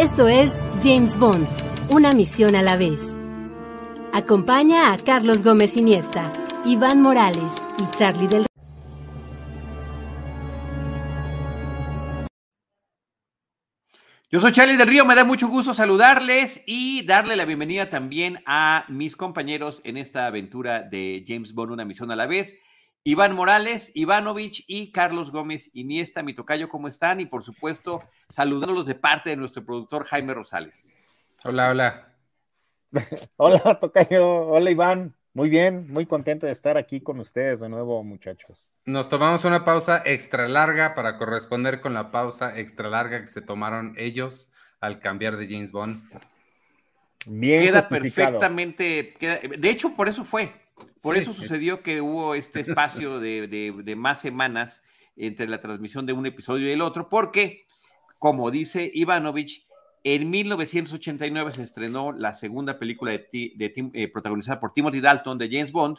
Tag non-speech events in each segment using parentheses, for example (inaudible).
Esto es James Bond, una misión a la vez. Acompaña a Carlos Gómez Iniesta, Iván Morales y Charlie del Yo soy Charlie del Río, me da mucho gusto saludarles y darle la bienvenida también a mis compañeros en esta aventura de James Bond, una misión a la vez. Iván Morales, Ivanovich y Carlos Gómez Iniesta, mi tocayo, ¿cómo están? Y por supuesto, saludándolos de parte de nuestro productor Jaime Rosales. Hola, hola. (laughs) hola, tocayo. Hola, Iván. Muy bien, muy contento de estar aquí con ustedes de nuevo, muchachos. Nos tomamos una pausa extra larga para corresponder con la pausa extra larga que se tomaron ellos al cambiar de James Bond. Bien queda perfectamente, de hecho por eso fue, por eso sucedió que hubo este (laughs) espacio de, de, más semanas entre la transmisión de un episodio y el otro, porque, como dice Ivanovich, en 1989 se estrenó la segunda película de, eh, protagonizada por Timothy Dalton de James Bond.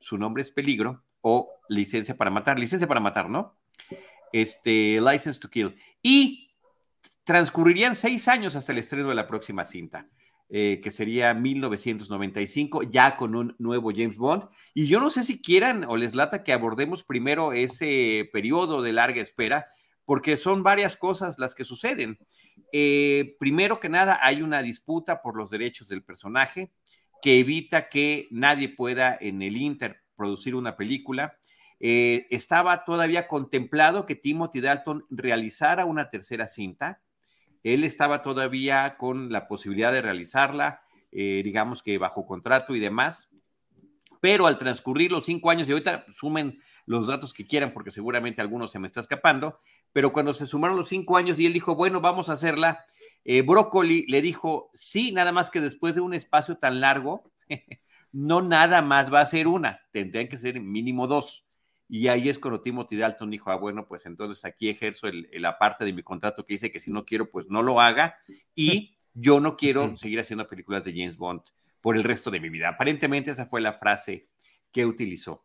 Su nombre es Peligro o Licencia para Matar. Licencia para Matar, ¿no? Este, License to Kill. Y transcurrirían seis años hasta el estreno de la próxima cinta. Eh, que sería 1995, ya con un nuevo James Bond. Y yo no sé si quieran o les lata que abordemos primero ese periodo de larga espera, porque son varias cosas las que suceden. Eh, primero que nada, hay una disputa por los derechos del personaje que evita que nadie pueda en el Inter producir una película. Eh, estaba todavía contemplado que Timothy Dalton realizara una tercera cinta. Él estaba todavía con la posibilidad de realizarla, eh, digamos que bajo contrato y demás. Pero al transcurrir los cinco años, y ahorita sumen los datos que quieran, porque seguramente algunos se me está escapando, pero cuando se sumaron los cinco años y él dijo, bueno, vamos a hacerla, eh, Brócoli le dijo, sí, nada más que después de un espacio tan largo, (laughs) no nada más va a ser una, tendrían que ser mínimo dos. Y ahí es cuando Timothy Dalton dijo, ah, bueno, pues entonces aquí ejerzo la parte de mi contrato que dice que si no quiero, pues no lo haga. Y (laughs) yo no quiero seguir haciendo películas de James Bond por el resto de mi vida. Aparentemente esa fue la frase que utilizó.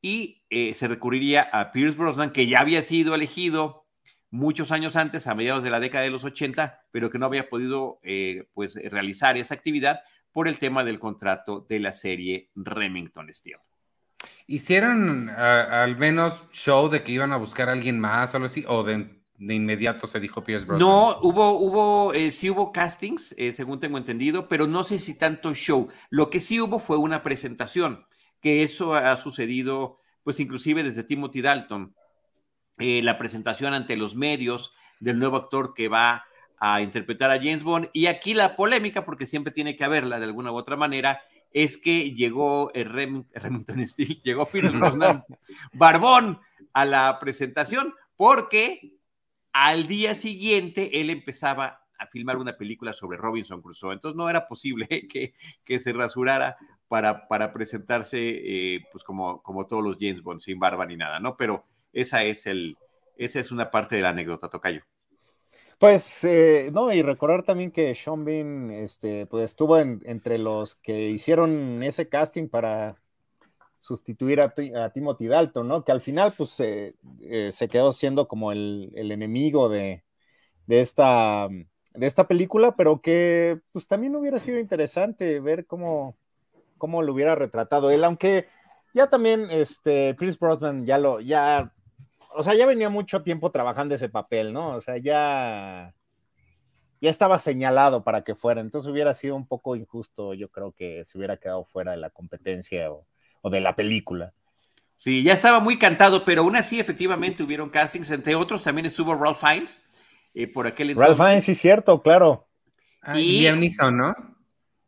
Y eh, se recurriría a Pierce Brosnan, que ya había sido elegido muchos años antes, a mediados de la década de los 80, pero que no había podido eh, pues, realizar esa actividad por el tema del contrato de la serie Remington Steel. ¿Hicieron al menos show de que iban a buscar a alguien más o algo así? ¿O de, inmediato se dijo Pierce Brosnan? No, hubo, hubo, eh, sí hubo castings, eh, según tengo entendido, pero no sé si tanto show. Lo que sí hubo fue una presentación, que eso ha sucedido, pues inclusive desde Timothy Dalton. Eh, la presentación ante los medios del nuevo actor que va a interpretar a James Bond. Y aquí la polémica, porque siempre tiene que haberla de alguna u otra manera, es que llegó el Remington Steel, (laughs) llegó Pierce Barbón a la presentación, porque al día siguiente él empezaba a filmar una película sobre Robinson Crusoe. Entonces no era posible (laughs) que, que se rasurara para, para presentarse eh, pues como, como todos los James Bond, sin barba ni nada, ¿no? Pero esa es, el, esa es una parte de la anécdota, Tocayo. Pues, eh, no, y recordar también que Sean Bean, este, pues estuvo entre los que hicieron ese casting para sustituir a, Timothy Dalton, ¿no? Que al final, pues, eh, se quedó siendo como el, enemigo de, esta, de esta película, pero que, pues, también hubiera sido interesante ver cómo, cómo lo hubiera retratado él, aunque ya también, este, Chris Brosnan ya lo, ya o sea, ya venía mucho tiempo trabajando ese papel, ¿no? O sea, ya, ya estaba señalado para que fuera, entonces hubiera sido un poco injusto, yo creo que se hubiera quedado fuera de la competencia o, de la película. Sí, ya estaba muy cantado, pero aún así efectivamente hubieron castings, entre otros también estuvo Ralph Fiennes, eh, por aquel entonces. Ralph Fiennes, sí, cierto, claro. Ah, y Liam Neeson, ¿no?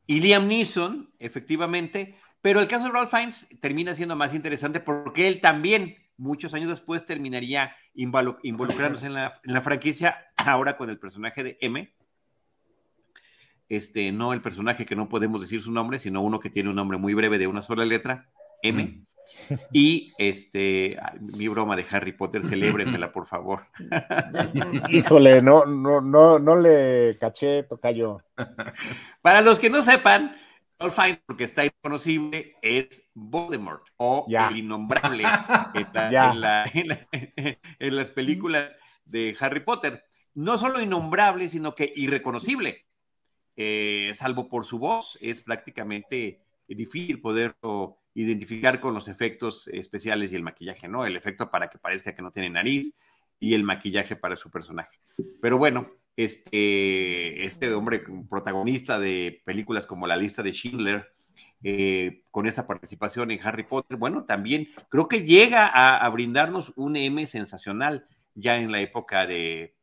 Y Liam Neeson, efectivamente, pero el caso de Ralph Fiennes termina siendo más interesante porque él también muchos años después terminaría involucrándose en la, franquicia, ahora con el personaje de M. este, no el personaje que no podemos decir su nombre, sino uno que tiene un nombre muy breve de una sola letra, M. Mm. (laughs) Y este, mi broma de Harry Potter, celébrenmela, por favor. (laughs) Híjole, no, no, no, no le caché, yo. Para los que no sepan, All Fine, porque está inconocible, es Voldemort o el innombrable (laughs) (laughs) en, las películas de Harry Potter. No solo innombrable, sino que irreconocible. Eh, salvo por su voz, es prácticamente difícil poderlo identificar con los efectos especiales y el maquillaje, ¿no? El efecto para que parezca que no tiene nariz y el maquillaje para su personaje. Pero bueno, este, este hombre protagonista de películas como La lista de Schindler, eh, con esta participación en Harry Potter, bueno, también creo que llega a, brindarnos un M sensacional ya en la época de,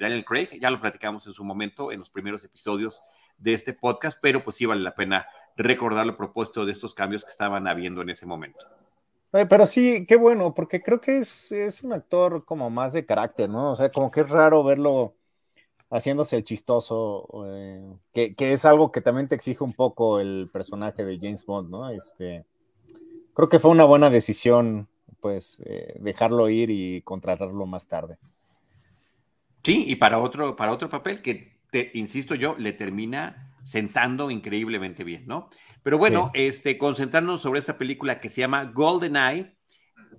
Daniel Craig, ya lo platicamos en su momento en los primeros episodios de este podcast, pero pues sí vale la pena recordar el propósito de estos cambios que estaban habiendo en ese momento. Pero sí, qué bueno, porque creo que es, es, un actor como más de carácter, ¿no? O sea, como que es raro verlo haciéndose el chistoso, eh, que, que, es algo que también te exige un poco el personaje de James Bond, ¿no? Este, creo que fue una buena decisión, pues, eh, dejarlo ir y contratarlo más tarde. Sí, y para otro, para otro papel que, te, insisto yo, le termina sentando increíblemente bien, ¿no? Pero bueno, este, concentrarnos sobre esta película que se llama Golden Eye.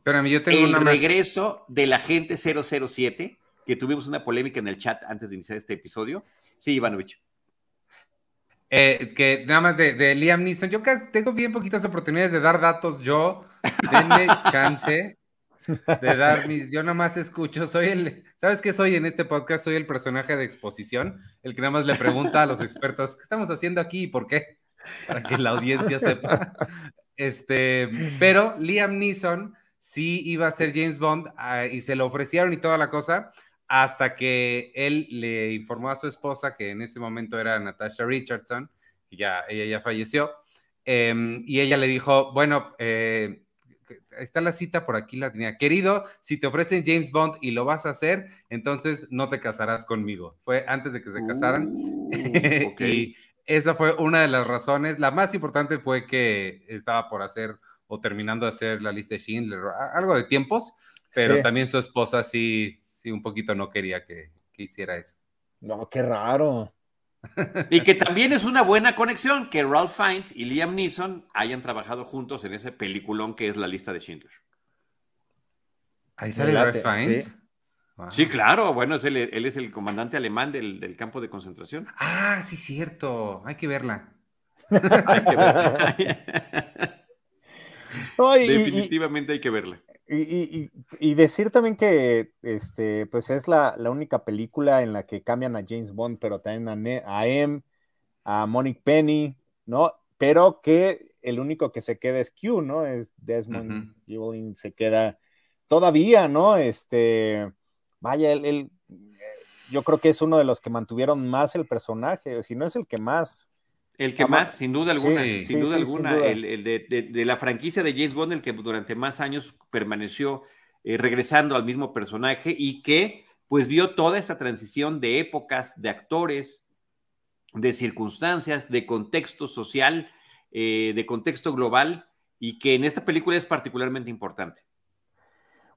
Pero yo tengo el regreso de la gente 007, que tuvimos una polémica en el chat antes de iniciar este episodio. Sí, Ivanovich. Eh, que nada más de, Liam Neeson, yo tengo bien poquitas oportunidades de dar datos, yo, denme (laughs) chance de dar mis, yo nada más escucho, soy el, ¿sabes qué soy en este podcast? Soy el personaje de exposición, el que nada más le pregunta a los expertos, ¿qué estamos haciendo aquí y por qué? Para que la audiencia sepa. Este, pero Liam Neeson sí iba a ser James Bond ah, y se lo ofrecieron y toda la cosa, hasta que él le informó a su esposa, que en ese momento era Natasha Richardson, y ya, ella ya falleció, em, y ella le dijo, bueno, eh, está la cita por aquí, la tenía. Querido, si te ofrecen James Bond y lo vas a hacer, entonces no te casarás conmigo. Fue antes de que se casaran. Uh, (laughs) y esa fue una de las razones. La más importante fue que estaba por hacer o terminando de hacer la lista de Schindler, algo de tiempos, pero también su esposa sí, sí, un poquito no quería que, que hiciera eso. No, qué raro. Y que también es una buena conexión que Ralph Fiennes y Liam Neeson hayan trabajado juntos en ese peliculón que es la lista de Schindler. Ahí sale Ralph Fiennes. Sí. claro, bueno, es él es el comandante alemán del, campo de concentración. Ah, sí, cierto. Hay que verla. hay que verla. (laughs) Definitivamente hay que verla. Y, decir también que este, pues es la, única película en la que cambian a James Bond, pero también a, a M, a Monique Penny, ¿no? Pero que el único que se queda es Q, ¿no? Es Desmond uh se queda todavía, ¿no? Este, vaya, él, yo creo que es uno de los que mantuvieron más el personaje, si no es el que más. El que más, sin duda alguna, sin duda alguna, el, de, la franquicia de James Bond, el que durante más años permaneció eh, regresando al mismo personaje y que pues vio toda esta transición de épocas, de actores, de circunstancias, de contexto social, eh, de contexto global y que en esta película es particularmente importante.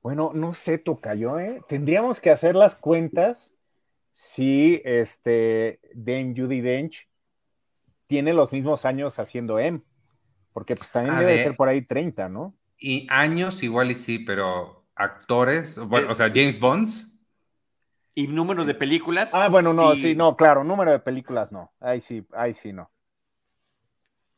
Bueno, no sé, Tocayo, ¿eh? Tendríamos que hacer las cuentas si este Dame Judy Dench tiene los mismos años haciendo M, porque pues también debe ser por ahí 30, ¿no? Y años igual y sí, pero actores, bueno, o sea, James Bonds. ¿Y número de películas? Ah, bueno, no, sí. no, claro, número de películas no. Ahí sí, ahí sí no.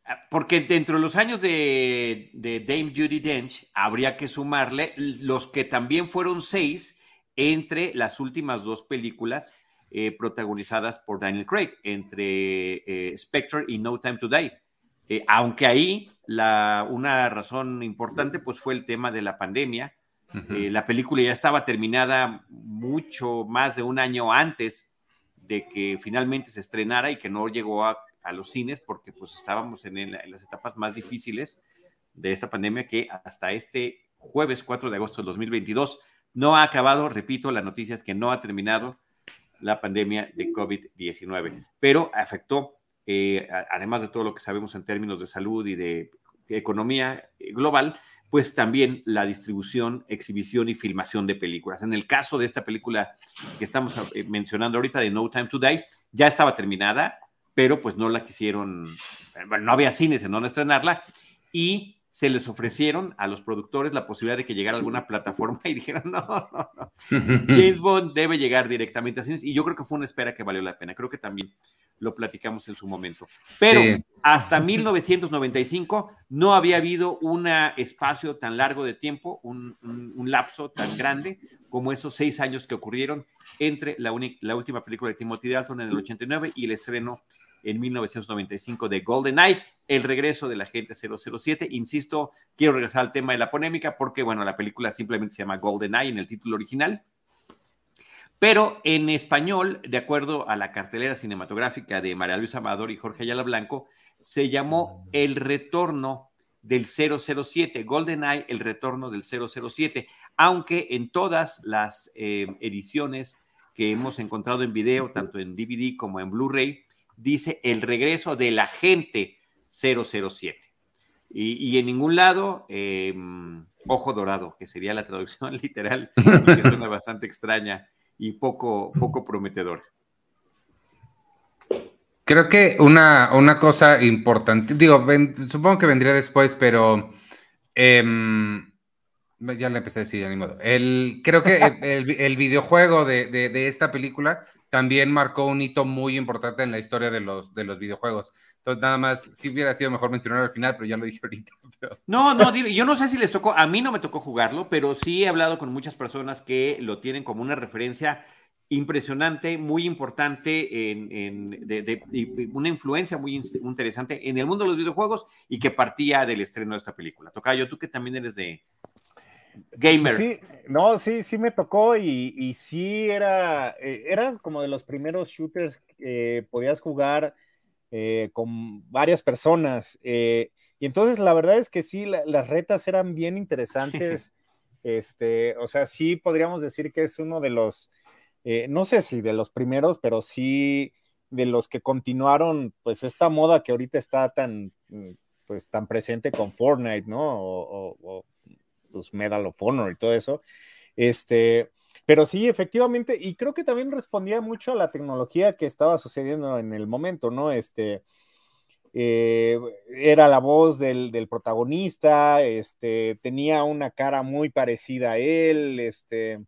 Ah, porque dentro de los años de, de Dame Judy Dench habría que sumarle los que también fueron seis entre las últimas dos películas eh, protagonizadas por Daniel Craig, entre eh, Spectre y No Time to Die. Eh, aunque ahí la, una razón importante pues fue el tema de la pandemia. la película ya estaba terminada mucho más de un año antes de que finalmente se estrenara y que no llegó a, los cines porque pues estábamos en, en, las etapas más difíciles de esta pandemia que hasta este jueves 4 de agosto de 2022 no ha acabado, repito, la noticia es que no ha terminado la pandemia de COVID-19. Pero afectó, eh, además de todo lo que sabemos en términos de salud y de economía global, pues también la distribución, exhibición y filmación de películas. En el caso de esta película que estamos eh, mencionando ahorita de No Time to Die, ya estaba terminada, pero pues no la quisieron, bueno, no había cines en donde estrenarla y se les ofrecieron a los productores la posibilidad de que llegara alguna plataforma y dijeron, no, no, no, (laughs) James Bond debe llegar directamente a cines y yo creo que fue una espera que valió la pena, creo que también lo platicamos en su momento. Pero hasta 1995 no había habido un espacio tan largo de tiempo, un, lapso tan grande como esos seis años que ocurrieron entre la, la última película de Timothy Dalton en el 89 y el estreno en 1995 de GoldenEye, el regreso de la gente 007. Insisto, quiero regresar al tema de la polémica porque, bueno, la película simplemente se llama GoldenEye en el título original. Pero en español, de acuerdo a la cartelera cinematográfica de María Luisa Amador y Jorge Ayala Blanco, se llamó El Retorno del 007, GoldenEye, El Retorno del 007, aunque en todas las eh, ediciones que hemos encontrado en video, tanto en DVD como en Blu-ray, dice el regreso del agente 007. Y, en ningún lado, em, ojo dorado, que sería la traducción (laughs) literal, que suena bastante extraña y poco, poco prometedora. Creo que una, una cosa importante, digo, supongo que vendría después, pero em, ya le empecé a decir, ya. El, creo que el, videojuego de, esta película también marcó un hito muy importante en la historia de los, de los videojuegos. Entonces, nada más, sí hubiera sido mejor mencionar al final, pero ya lo dije (laughs) ahorita. No, no, yo no sé si les tocó, a mí no me tocó jugarlo, pero sí he hablado con muchas personas que lo tienen como una referencia impresionante, muy importante, en, de, una influencia muy interesante en el mundo de los videojuegos y que partía del estreno de esta película. Tocayo, tú que también eres de, gamer. Sí, no, sí, sí me tocó y, y sí era, eh, era como de los primeros shooters que podías jugar eh, con varias personas. Eh, y entonces la verdad es que sí, las retas eran bien interesantes. (laughs) este, o sea, sí podríamos decir que es uno de los, no sé si de los primeros, pero sí de los que continuaron, pues esta moda que ahorita está tan, pues tan presente con Fortnite, ¿no? o pues, Medal of Honor y todo eso. Este, pero sí, efectivamente, y creo que también respondía mucho a la tecnología que estaba sucediendo en el momento, ¿no? Este, eh, era la voz del, protagonista, este, tenía una cara muy parecida a él, este,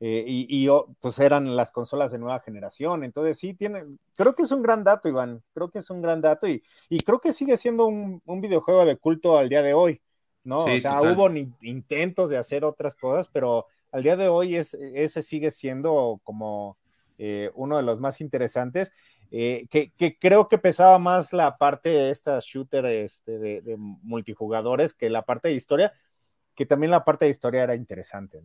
eh, y, pues eran las consolas de nueva generación, entonces sí, tiene, creo que es un gran dato, Iván, creo que es un gran dato y, y creo que sigue siendo un videojuego de culto al día de hoy. ¿No? o sea, hubo intentos de hacer otras cosas, pero al día de hoy es, ese sigue siendo como eh, uno de los más interesantes, eh, que, creo que pesaba más la parte de esta shooter este, de, multijugadores que la parte de historia, que también la parte de historia era interesante.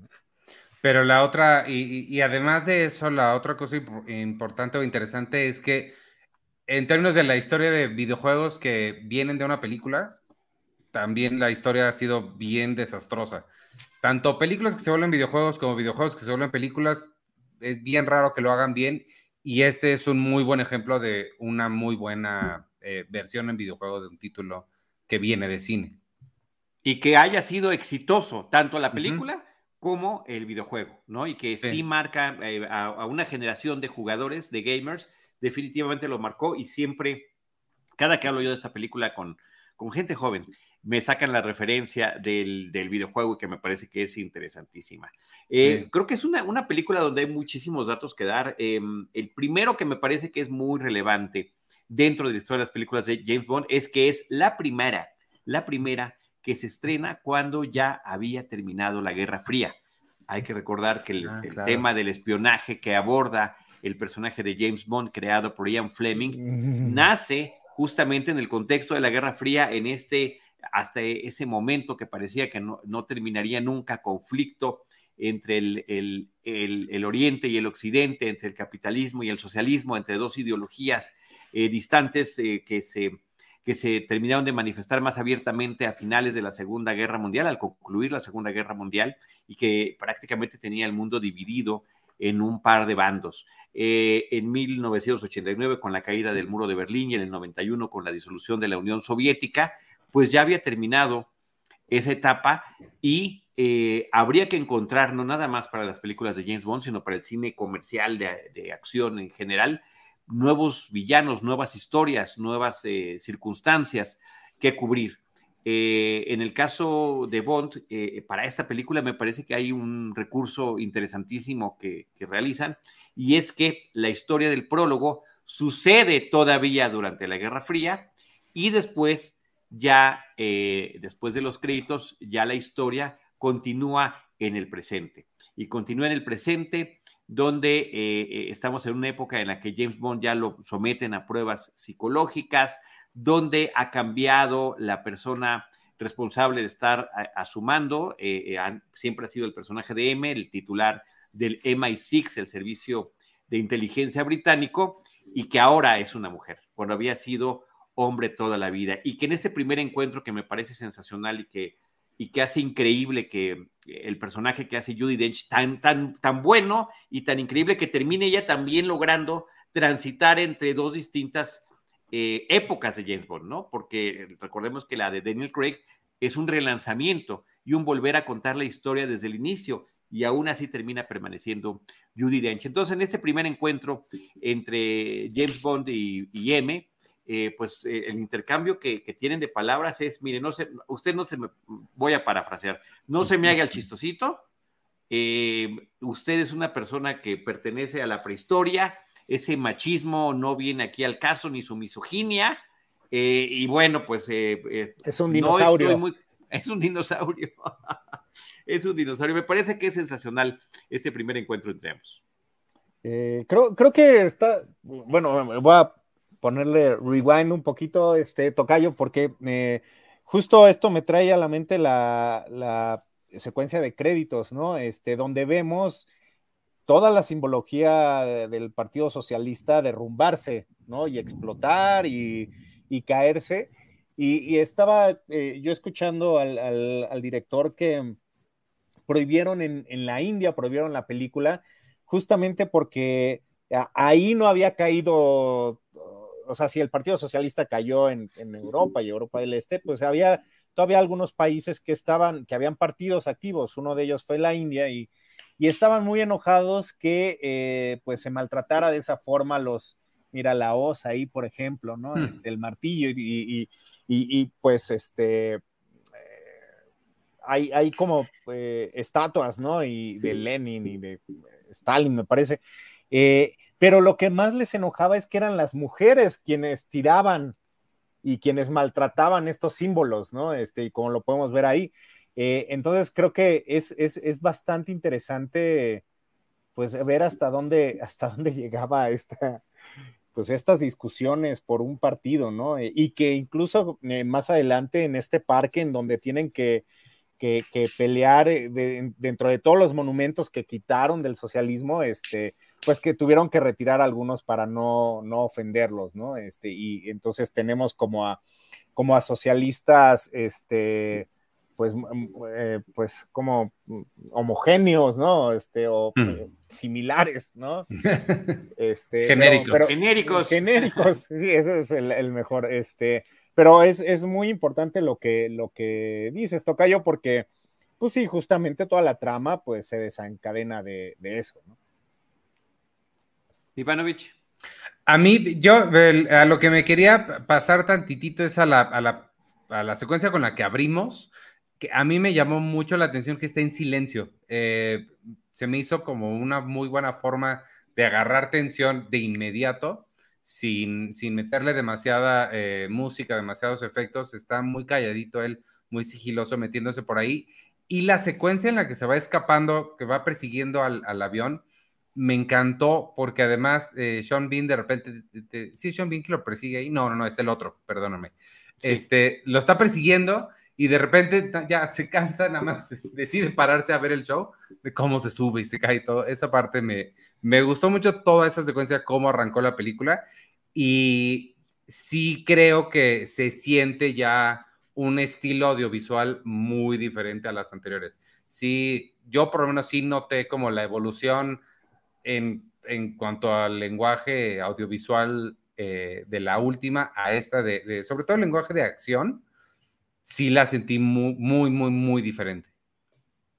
Pero la otra, y, además de eso, la otra cosa importante o interesante es que en términos de la historia de videojuegos que vienen de una película, también la historia ha sido bien desastrosa. Tanto películas que se vuelven videojuegos como videojuegos que se vuelven películas, es bien raro que lo hagan bien y este es un muy buen ejemplo de una muy buena eh, versión en videojuego de un título que viene de cine. Y que haya sido exitoso tanto la película como el videojuego, ¿no? Y que sí, marca eh, a, a, una generación de jugadores, de gamers, definitivamente lo marcó y siempre, cada que hablo yo de esta película con, con gente joven, me sacan la referencia del, videojuego y que me parece que es interesantísima. Eh, creo que es una, película donde hay muchísimos datos que dar. Em, el primero que me parece que es muy relevante dentro de la historia de las películas de James Bond es que es la primera, la primera que se estrena cuando ya había terminado la Guerra Fría. Hay que recordar que el, ah, tema del espionaje que aborda el personaje de James Bond creado por Ian Fleming (laughs) nace justamente en el contexto de la Guerra Fría, en este hasta ese momento que parecía que no, terminaría nunca conflicto entre el, Oriente y el Occidente, entre el capitalismo y el socialismo, entre dos ideologías eh, distantes eh, que, se, que se terminaron de manifestar más abiertamente a finales de la Segunda Guerra Mundial, al concluir la Segunda Guerra Mundial, y que prácticamente tenía el mundo dividido en un par de bandos. Eh, en 1989 con la caída del muro de Berlín y en el 91 con la disolución de la Unión Soviética, pues ya había terminado esa etapa y eh, habría que encontrar, no nada más para las películas de James Bond, sino para el cine comercial de, acción en general, nuevos villanos, nuevas historias, nuevas eh, circunstancias que cubrir. Eh, en el caso de Bond, para esta película me parece que hay un recurso interesantísimo que, que, realizan, y es que la historia del prólogo sucede todavía durante la Guerra Fría y después ya eh, después de los créditos, ya la historia continúa en el presente. Y continúa en el presente donde eh, eh, estamos en una época en la que James Bond ya lo someten a pruebas psicológicas, donde ha cambiado la persona responsable de estar a, su mando, siempre ha sido el personaje de M, el titular del MI6, el servicio de inteligencia británico, y que ahora es una mujer, cuando había sido hombre toda la vida. Y que en este primer encuentro que me parece sensacional y que, y que hace increíble que el personaje que hace Judy Dench tan, tan, tan bueno y tan increíble que termine ella también logrando transitar entre dos distintas eh, épocas de James Bond, ¿no? Porque recordemos que la de Daniel Craig es un relanzamiento y un volver a contar la historia desde el inicio y aún así termina permaneciendo Judy Dench. Entonces, en este primer encuentro entre James Bond y, y M, eh, pues eh, el intercambio que, tienen de palabras es, mire, no se, usted no se me, voy a parafrasear, no se me haga el chistosito, eh, usted es una persona que pertenece a la prehistoria, ese machismo no viene aquí al caso, ni su misoginia, y bueno, pues... es un dinosaurio. es un dinosaurio. es un dinosaurio. Me parece que es sensacional este primer encuentro entre ambos. creo, creo que está, bueno, voy a ponerle rewind un poquito, este tocayo, porque eh, justo esto me trae a la mente la, secuencia de créditos, ¿no? Este, donde vemos toda la simbología del Partido Socialista derrumbarse, ¿no? Y explotar y, caerse. Y, estaba eh, yo escuchando al, director que prohibieron en, en, la India, prohibieron la película, justamente porque ahí no había caído o sea, si el Partido Socialista cayó en, Europa y Europa del Este, pues había todavía algunos países que estaban, que habían partidos activos, uno de ellos fue la India y, estaban muy enojados que eh, pues se maltratara de esa forma los, mira la osa ahí, por ejemplo, ¿no? Hmm. Este, el martillo y, pues este, eh, hay, hay, como eh, estatuas, ¿no? Y de Lenin y de Stalin, me parece. Pero lo que más les enojaba es que eran las mujeres quienes tiraban y quienes maltrataban estos símbolos, ¿no? Este, y como lo podemos ver ahí. Eh, entonces creo que es, bastante interesante, pues, ver hasta dónde, hasta dónde (laughs) llegaba esta, pues, estas discusiones por un partido, ¿no? Eh, y que incluso eh, más adelante en este parque en donde tienen que, que, pelear dentro de todos los monumentos que quitaron del socialismo, este, pues que tuvieron que retirar algunos para no, no ofenderlos, ¿no? Este, y entonces tenemos como a, como a socialistas, este, pues, eh, pues como homogéneos, ¿no? Este, o mm. eh, similares, ¿no? (laughs) Este, genéricos. genéricos. Genéricos, sí, ese es el, mejor, este, pero es, es, muy importante lo que, lo que dices, Tocayo, porque, pues sí, justamente toda la trama, pues se desencadena de, de eso, ¿no? Ivanovich. A mí, yo, a lo que me quería pasar tantitito es a la, a la, secuencia con la que abrimos, que a mí me llamó mucho la atención que está en silencio. Eh, se me hizo como una muy buena forma de agarrar tensión de inmediato, sin, sin meterle demasiada eh, música, demasiados efectos. Está muy calladito él, muy sigiloso, metiéndose por ahí. Y la secuencia en la que se va escapando, que va persiguiendo al, al avión, me encantó porque además eh, Sean Bean de repente, sí, Sean Bean que lo persigue ahí, no, no, no, es el otro, perdóname. Este, lo está persiguiendo y de repente ya se cansa, nada más (laughs) decide pararse a ver el show de cómo se sube y se cae y todo. Esa parte me, me gustó mucho toda esa secuencia, cómo arrancó la película y sí creo que se siente ya un estilo audiovisual muy diferente a las anteriores. Sí, yo por lo menos sí noté como la evolución en, cuanto al lenguaje audiovisual eh, de la última a esta, de, sobre todo el lenguaje de acción, sí la sentí muy, muy, muy, muy diferente.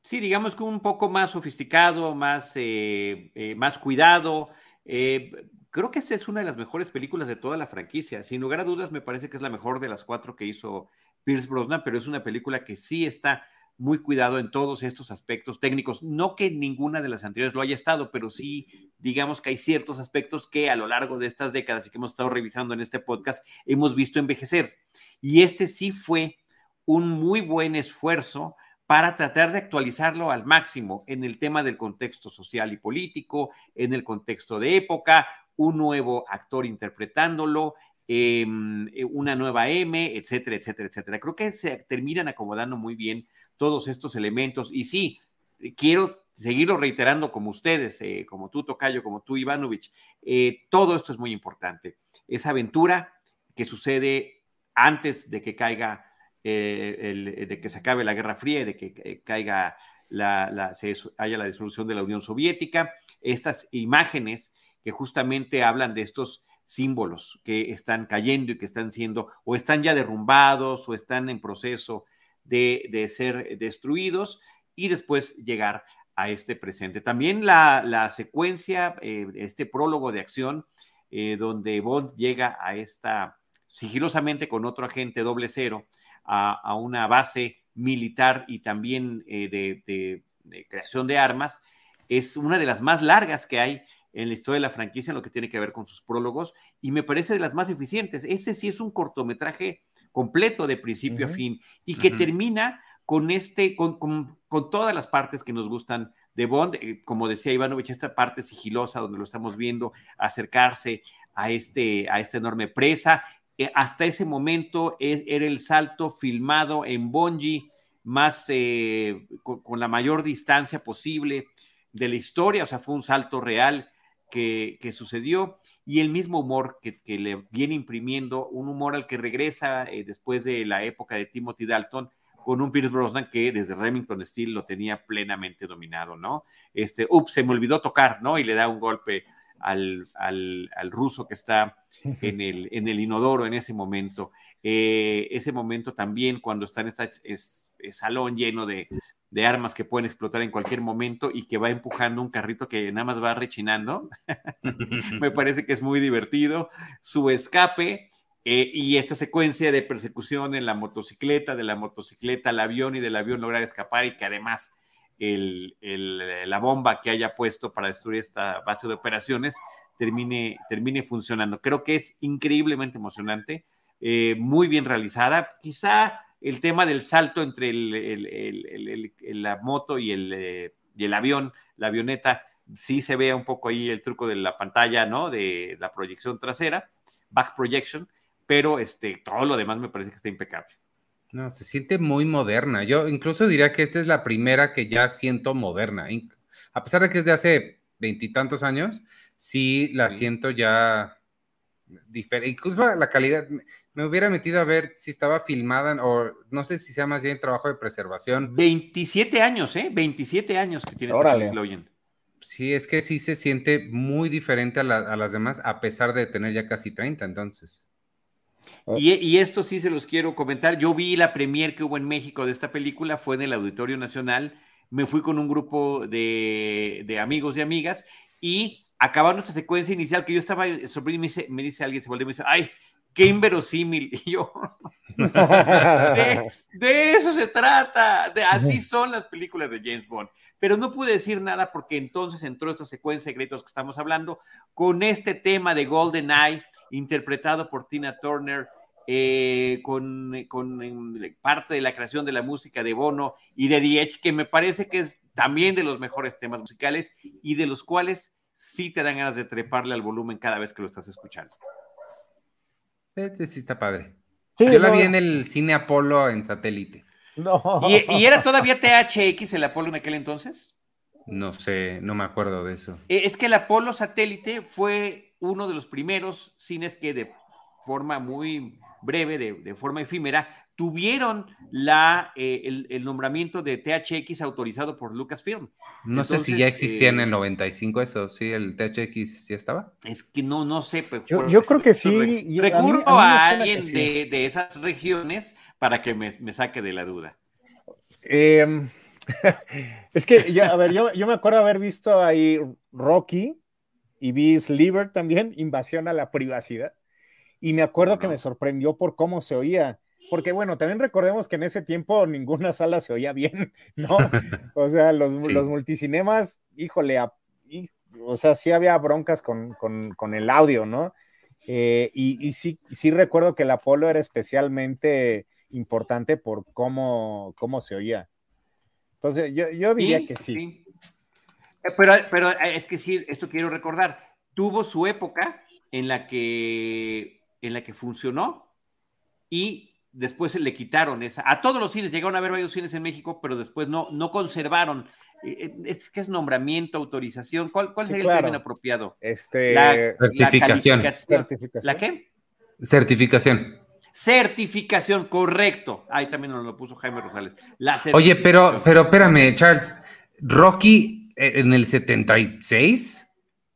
Sí, digamos que un poco más sofisticado, más, eh, eh, más cuidado. creo que esta es una de las mejores películas de toda la franquicia. Sin lugar a dudas, me parece que es la mejor de las cuatro que hizo Pierce Brosnan, pero es una película que sí está muy cuidado en todos estos aspectos técnicos. No que ninguna de las anteriores lo haya estado, pero sí, digamos que hay ciertos aspectos que a lo largo de estas décadas y que hemos estado revisando en este podcast, hemos visto envejecer. Y este sí fue un muy buen esfuerzo para tratar de actualizarlo al máximo en el tema del contexto social y político, en el contexto de época, un nuevo actor interpretándolo, em, una nueva M, etcétera, etcétera, etcétera. Creo que se terminan acomodando muy bien todos estos elementos. Y sí, quiero seguirlo reiterando como ustedes, eh, como tú, Tocayo, como tú, Ivanovich. Eh, todo esto es muy importante. Esa aventura que sucede antes de que caiga, eh, de que se acabe la Guerra Fría y de que caiga la, haya la disolución de la Unión Soviética, estas imágenes que justamente hablan de estos símbolos que están cayendo y que están siendo o están ya derrumbados o están en proceso de, ser destruidos y después llegar a este presente. También la, secuencia, eh, este prólogo de acción, eh, donde Bond llega a esta, sigilosamente con otro agente doble cero, a, una base militar y también eh, de, creación de armas, es una de las más largas que hay en la historia de la franquicia en lo que tiene que ver con sus prólogos y me parece de las más eficientes. Ese sí es un cortometraje completo de principio a fin y que termina con este, con, todas las partes que nos gustan de Bond, eh, como decía Ivanovich, esta parte sigilosa donde lo estamos viendo acercarse a, este, a esta enorme presa. Eh, hasta ese momento e, era el salto filmado en Bonji más eh, con, la mayor distancia posible de la historia, o sea, fue un salto real que, que sucedió y el mismo humor que, le viene imprimiendo, un humor al que regresa eh, después de la época de Timothy Dalton, con un Pierce Brosnan que desde Remington Steel lo tenía plenamente dominado, ¿no? Este, ups, se me olvidó tocar, ¿no? Y le da un golpe al, al, ruso que está (laughs) en el, en el inodoro en ese momento. Eh, ese momento también cuando está en este salón lleno de, de armas que pueden explotar en cualquier momento y que va empujando un carrito que nada más va rechinando. (laughs) Me parece que es muy divertido. Su escape eh, y esta secuencia de persecución en la motocicleta, de la motocicleta al avión y del avión lograr escapar y que además el, la bomba que haya puesto para destruir esta base de operaciones termine, termine funcionando. Creo que es increíblemente emocionante, eh, muy bien realizada. Quizá el tema del salto entre la moto y el, eh, y el avión, la avioneta, sí se ve un poco ahí el truco de la pantalla, ¿no? De la proyección trasera, back projection, pero este, todo lo demás me parece que está impecable. No, se siente muy moderna. Yo incluso diría que esta es la primera que ya siento moderna. A pesar de que es de hace veintitantos años, sí la siento ya diferente. Incluso la calidad, me hubiera metido a ver si estaba filmada o no sé si sea más bien trabajo de preservación. 27 años, ¿eh? 27 años que tiene Órale. esta Sí, es que sí se siente muy diferente a, las demás, a pesar de tener ya casi 30, entonces. Ah. Y, esto sí se los quiero comentar. Yo vi la premier que hubo en México de esta película, fue en el Auditorio Nacional. Me fui con un grupo de, de amigos y amigas y acabaron esa secuencia inicial que yo estaba sorprendido me dice, me dice alguien, se volvió y me dice, ay, qué inverosímil. (laughs) Y yo, de, eso se trata, de, así son las películas de James Bond. Pero no pude decir nada porque entonces entró esta secuencia de gritos que estamos hablando con este tema de Golden Eye, interpretado por Tina Turner, eh, con, con parte de la creación de la música de Bono y de The que me parece que es también de los mejores temas musicales y de los cuales sí te dan ganas de treparle al volumen cada vez que lo estás escuchando. Este sí está padre. Yo la vi en el cine Apolo en satélite. No. ¿Y, era todavía THX el Apolo en aquel entonces? No sé, no me acuerdo de eso. Eh, es que el Apolo satélite fue uno de los primeros cines que de forma muy, breve, de, forma efímera, tuvieron la, eh, el, nombramiento de THX autorizado por Lucasfilm. No sé si ya existía en el 95 eso, ¿sí? ¿El THX ya estaba? Es que no, no sé. Pues, yo, creo que sí. Recurro a, alguien de, esas regiones para que me, saque de la duda. Em, (laughs) es que, a ver, yo, yo me acuerdo haber visto ahí Rocky y vi Sliver también, Invasión a la Privacidad. Y me acuerdo que me sorprendió por cómo se oía. Porque bueno, también recordemos que en ese tiempo ninguna sala se oía bien, (laughs) ¿no? (laughs) O sea, los, multicinemas, híjole, o sea, sí había broncas con, el audio, ¿no? Eh, y, sí, sí recuerdo que el Apolo era especialmente importante por cómo, cómo se oía. Entonces, yo, diría que sí. Eh, pero, pero eh, es que sí, esto quiero recordar, tuvo su época en la que, en la que funcionó y después le quitaron esa. A todos los cines, llegaron a ver varios cines en México, pero después no, no conservaron. Eh, es que es nombramiento, autorización. ¿Cuál, cuál sería el término apropiado? Este, la, certificación. La, qué? Certificación. Certificación, correcto. Ahí también nos lo puso Jaime Rosales. Oye, pero, pero espérame, Charles. Rocky eh, en el 76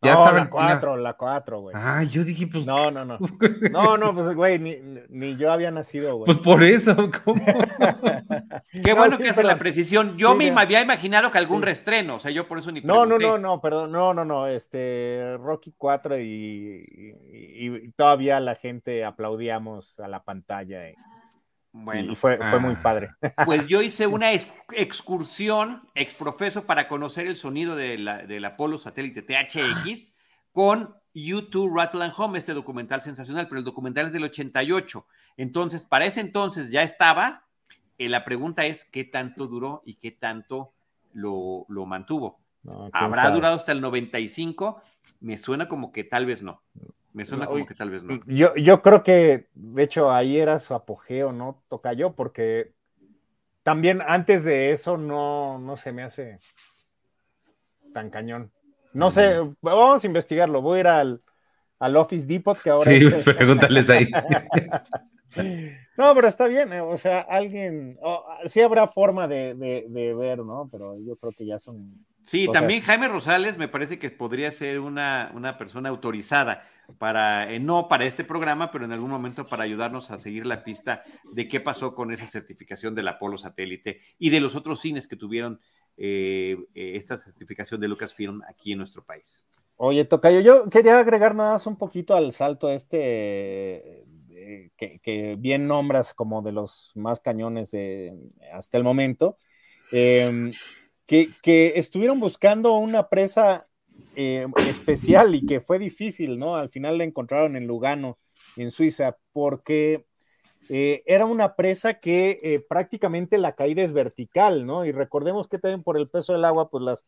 ya no, estaba la 4, la 4, güey. Ah, yo dije, pues. No, no, no. (laughs) No, no, pues, güey, ni, ni, yo había nacido, güey. Pues por eso, ¿cómo? (laughs) Qué bueno que hace la precisión. Yo me había imaginado que algún restreno, o sea, yo por eso ni No, no, no, no, perdón, no, no, no, este, Rocky 4 y, y, todavía la gente aplaudíamos a la pantalla. Y, bueno, y fue, fue muy ah. padre. (laughs) Pues yo hice una excursión exprofeso para conocer el sonido de la, del Apolo satélite THX con YouTube Rattle and Home, este documental sensacional, pero el documental es del 88. Entonces, para ese entonces ya estaba. Eh, la pregunta es qué tanto duró y qué tanto lo, lo mantuvo. ¿Habrá durado hasta el 95? Me suena como que tal vez no. Me suena como que tal vez no. Yo, yo creo que, de hecho, ahí era su apogeo, ¿no? Toca yo, porque también antes de eso no, no se me hace tan cañón. No sé, vamos a investigarlo. Voy a ir al, al Office Depot que ahora. Sí, (laughs) pregúntales ahí. (laughs) no, pero está bien, eh, o sea, alguien, sí habrá forma de, de, ver, ¿no? Pero yo creo que ya son. Sí, también Jaime Rosales me parece que podría ser una, una persona autorizada para, eh, no para este programa, pero en algún momento para ayudarnos a seguir la pista de qué pasó con esa certificación del Apolo satélite y de los otros cines que tuvieron eh, eh, esta certificación de Lucasfilm aquí en nuestro país. Oye, Tocayo, yo quería agregar nada más un poquito al salto este que, bien nombras como de los más cañones hasta el momento, em, que estuvieron buscando una presa eh, especial y que fue difícil, ¿no? Al final la encontraron en Lugano, en Suiza, porque eh, era una presa que eh, prácticamente la caída es vertical, ¿no? Y recordemos que también por el peso del agua, pues las,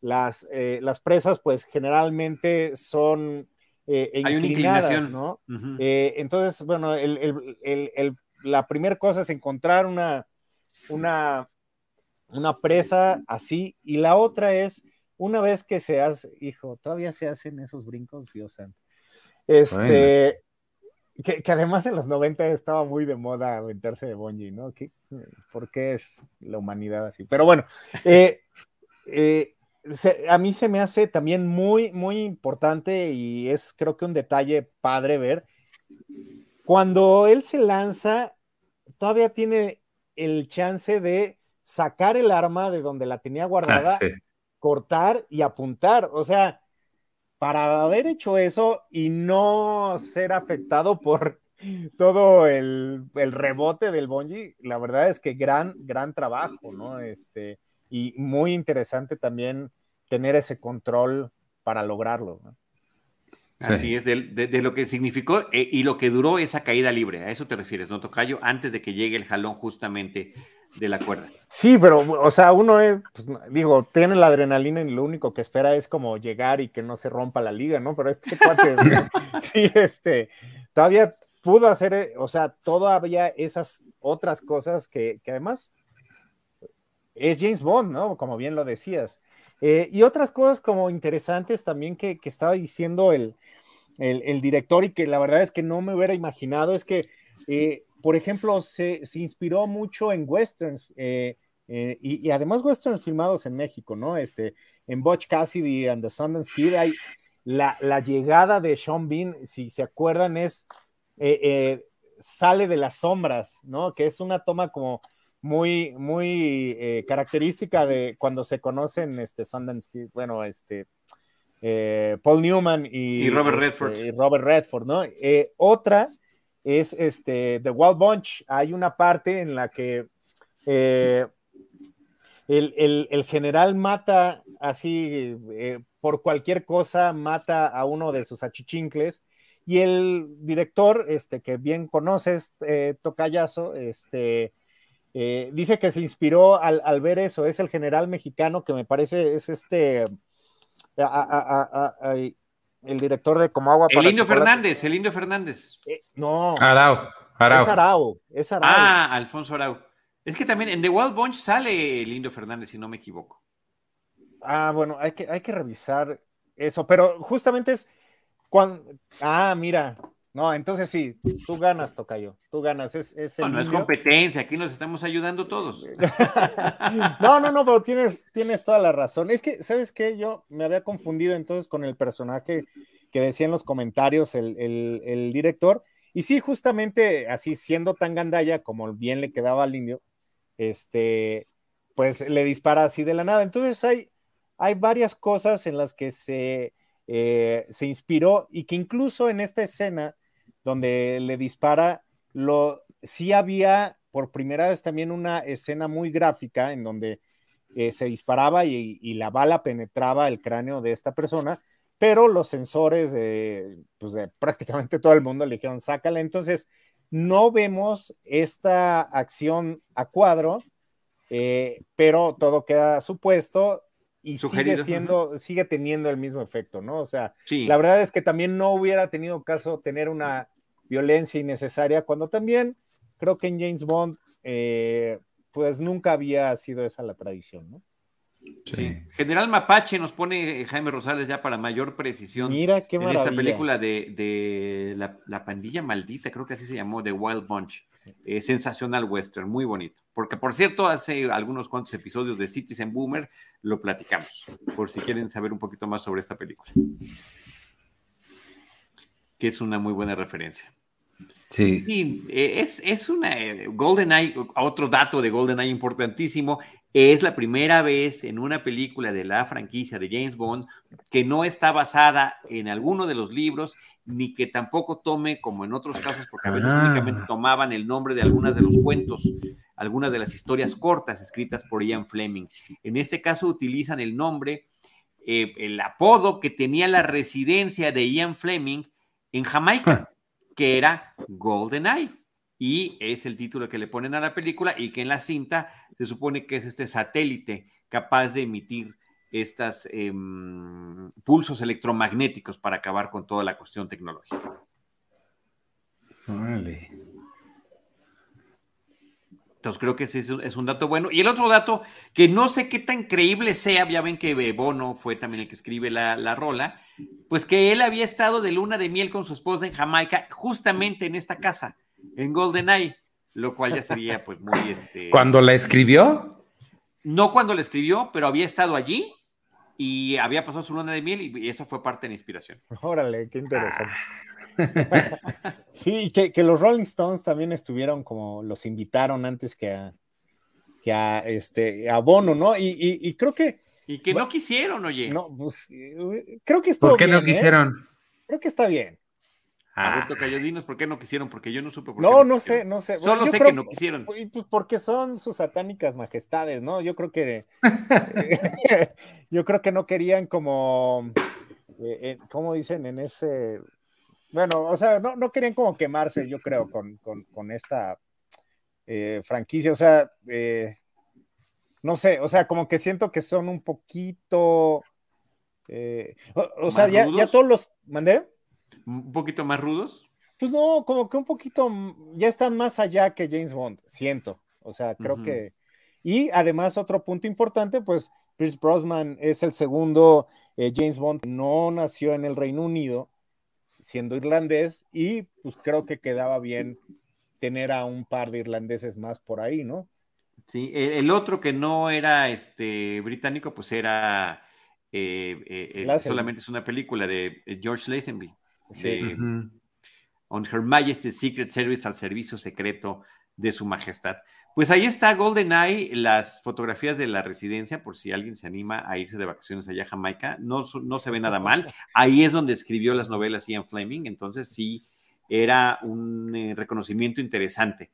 las, las presas, pues generalmente son inclinadas, ¿no? entonces, bueno, la primera cosa es encontrar una, una, una presa así, y la otra es una vez que se hace, hijo, todavía se hacen esos brincos, Dios santo. Este, que, además en los 90 estaba muy de moda aventarse de bungee, ¿no? ¿Por qué es la humanidad así? Pero bueno, eh, eh, a mí se me hace también muy, muy importante y es creo que un detalle padre ver. Cuando él se lanza, todavía tiene el chance de sacar el arma de donde la tenía guardada. Ah, cortar y apuntar. O sea, para haber hecho eso y no ser afectado por (laughs) todo el, rebote del Bonji, la verdad es que gran, gran trabajo, ¿no? Este, y muy interesante también tener ese control para lograrlo. Así es, de, lo que significó eh, y lo que duró esa caída libre. A eso te refieres, ¿no, Tocayo? Antes de que llegue el jalón justamente de la cuerda. Sí, pero, o sea, uno es, pues, digo, tiene la adrenalina y lo único que espera es como llegar y que no se rompa la liga, ¿no? Pero este cuate, (laughs) sí, este, todavía pudo hacer, eh, o sea, todavía esas otras cosas que, además es James Bond, ¿no? Como bien lo decías. Eh, y otras cosas como interesantes también que, estaba diciendo el, el, el director y que la verdad es que no me hubiera imaginado es que eh, por ejemplo, se, inspiró mucho en westerns eh, eh, y, además westerns filmados en México, ¿no? Este, en Butch Cassidy and the Sundance Kid hay la, llegada de Sean Bean, si se acuerdan, es sale de las sombras, ¿no? Que es una toma como muy, muy característica de cuando se conocen este Sundance Kid, bueno, este Paul Newman y, Robert este, Redford. Y Robert Redford, ¿no? otra es este, The Wild Bunch. Hay una parte en la que eh, el, general mata así, eh, por cualquier cosa, mata a uno de sus achichincles. Y el director, este, que bien conoces, eh, Tocayazo, este, dice que se inspiró al, ver eso. Es el general mexicano que me parece es este el director de Como Agua El Indio Fernández, el Indio Fernández. Eh, no. Arau. Es Arau. Es Arau. Ah, Alfonso Arau. Es que también en The Wild Bunch sale el Indio Fernández, si no me equivoco. Ah, bueno, hay que, hay que revisar eso, pero justamente es cuando. Ah, mira, no, entonces sí, tú ganas, Tocayo, tú ganas. Es, es no, no es competencia, aquí nos estamos ayudando todos. (laughs) no, no, no, pero tienes, tienes toda la razón. Es que, ¿sabes qué? Yo me había confundido entonces con el personaje que decía en los comentarios el, director. Y sí, justamente así, siendo tan gandalla como bien le quedaba al indio, este, pues le dispara así de la nada. Entonces hay, hay varias cosas en las que se, eh, se inspiró y que incluso en esta escena donde le dispara, lo, sí había por primera vez también una escena muy gráfica en donde eh, se disparaba y, la bala penetraba el cráneo de esta persona, pero los sensores de, pues de prácticamente todo el mundo le dijeron, sácala. Entonces, no vemos esta acción a cuadro, eh, pero todo queda supuesto y sigue siendo, sigue teniendo el mismo efecto, ¿no? O sea, la verdad es que también no hubiera tenido caso tener una violencia innecesaria, cuando también creo que en James Bond, eh, pues nunca había sido esa la tradición, ¿no? Sí. General Mapache nos pone Jaime Rosales ya para mayor precisión. Mira qué En esta película de, la, pandilla maldita, creo que así se llamó, de Wild Bunch. Eh, sensacional western, muy bonito. Porque por cierto, hace algunos cuantos episodios de Citizen Boomer lo platicamos, por si quieren saber un poquito más sobre esta película. Que es una muy buena referencia. Sí. Eh, es, es una eh, GoldenEye, otro dato de GoldenEye importantísimo, es la primera vez en una película de la franquicia de James Bond que no está basada en alguno de los libros, ni que tampoco tome, como en otros casos, porque a veces ah. únicamente tomaban el nombre de algunas de los cuentos, algunas de las historias cortas escritas por Ian Fleming. En este caso utilizan el nombre, eh, el apodo que tenía la residencia de Ian Fleming en Jamaica que era GoldenEye. Y es el título que le ponen a la película y que en la cinta se supone que es este satélite capaz de emitir estos em, pulsos electromagnéticos para acabar con toda la cuestión tecnológica. Vale. Entonces creo que ese es un dato bueno. Y el otro dato, que no sé qué tan creíble sea, ya ven que Bono fue también el que escribe la, la rola, pues que él había estado de luna de miel con su esposa en Jamaica, justamente en esta casa, en GoldenEye, lo cual ya sería pues muy este. ¿Cuando la escribió? No cuando la escribió, pero había estado allí y había pasado su luna de miel y eso fue parte de la inspiración. Órale, qué interesante. (laughs) sí, que, que, los Rolling Stones también estuvieron como los invitaron antes que a, que a este a Bono, ¿no? y creo que y que no quisieron, oye. No, pues eh, creo que estuvo ¿Por qué no ¿eh? quisieron? Creo que está bien. Ah. Cayodinos, ¿por qué no quisieron? Porque yo no supe por no, qué. No, no sé, no sé. Solo sé que no quisieron. Pues porque son sus satánicas majestades, ¿no? Yo creo que. (laughs) (laughs) yo creo que no querían como. Eh, ¿Cómo dicen? En ese. Bueno, o sea, no, no querían como quemarse, yo creo, con, con, con esta franquicia. O sea, no sé, o sea, como que siento que son un poquito, eh, o, sea, ya, todos los, ¿mandé? ¿Un poquito más rudos? Pues no, como que un poquito, ya están más allá que James Bond, siento, o sea, creo que, y además otro punto importante, pues Chris Brosnan es el segundo eh, James Bond, no nació en el Reino Unido, siendo irlandés, y pues creo que quedaba bien tener a un par de irlandeses más por ahí, ¿no? Sí, e, el otro que no era este británico, pues era eh, eh, solamente es una película de George Lazenby. Sí. On Her Majesty's Secret Service al servicio secreto de su majestad. Pues ahí está GoldenEye, las fotografías de la residencia, por si alguien se anima a irse de vacaciones allá a Jamaica, no, no se ve nada mal. Ahí es donde escribió las novelas Ian Fleming, entonces sí era un eh, reconocimiento interesante,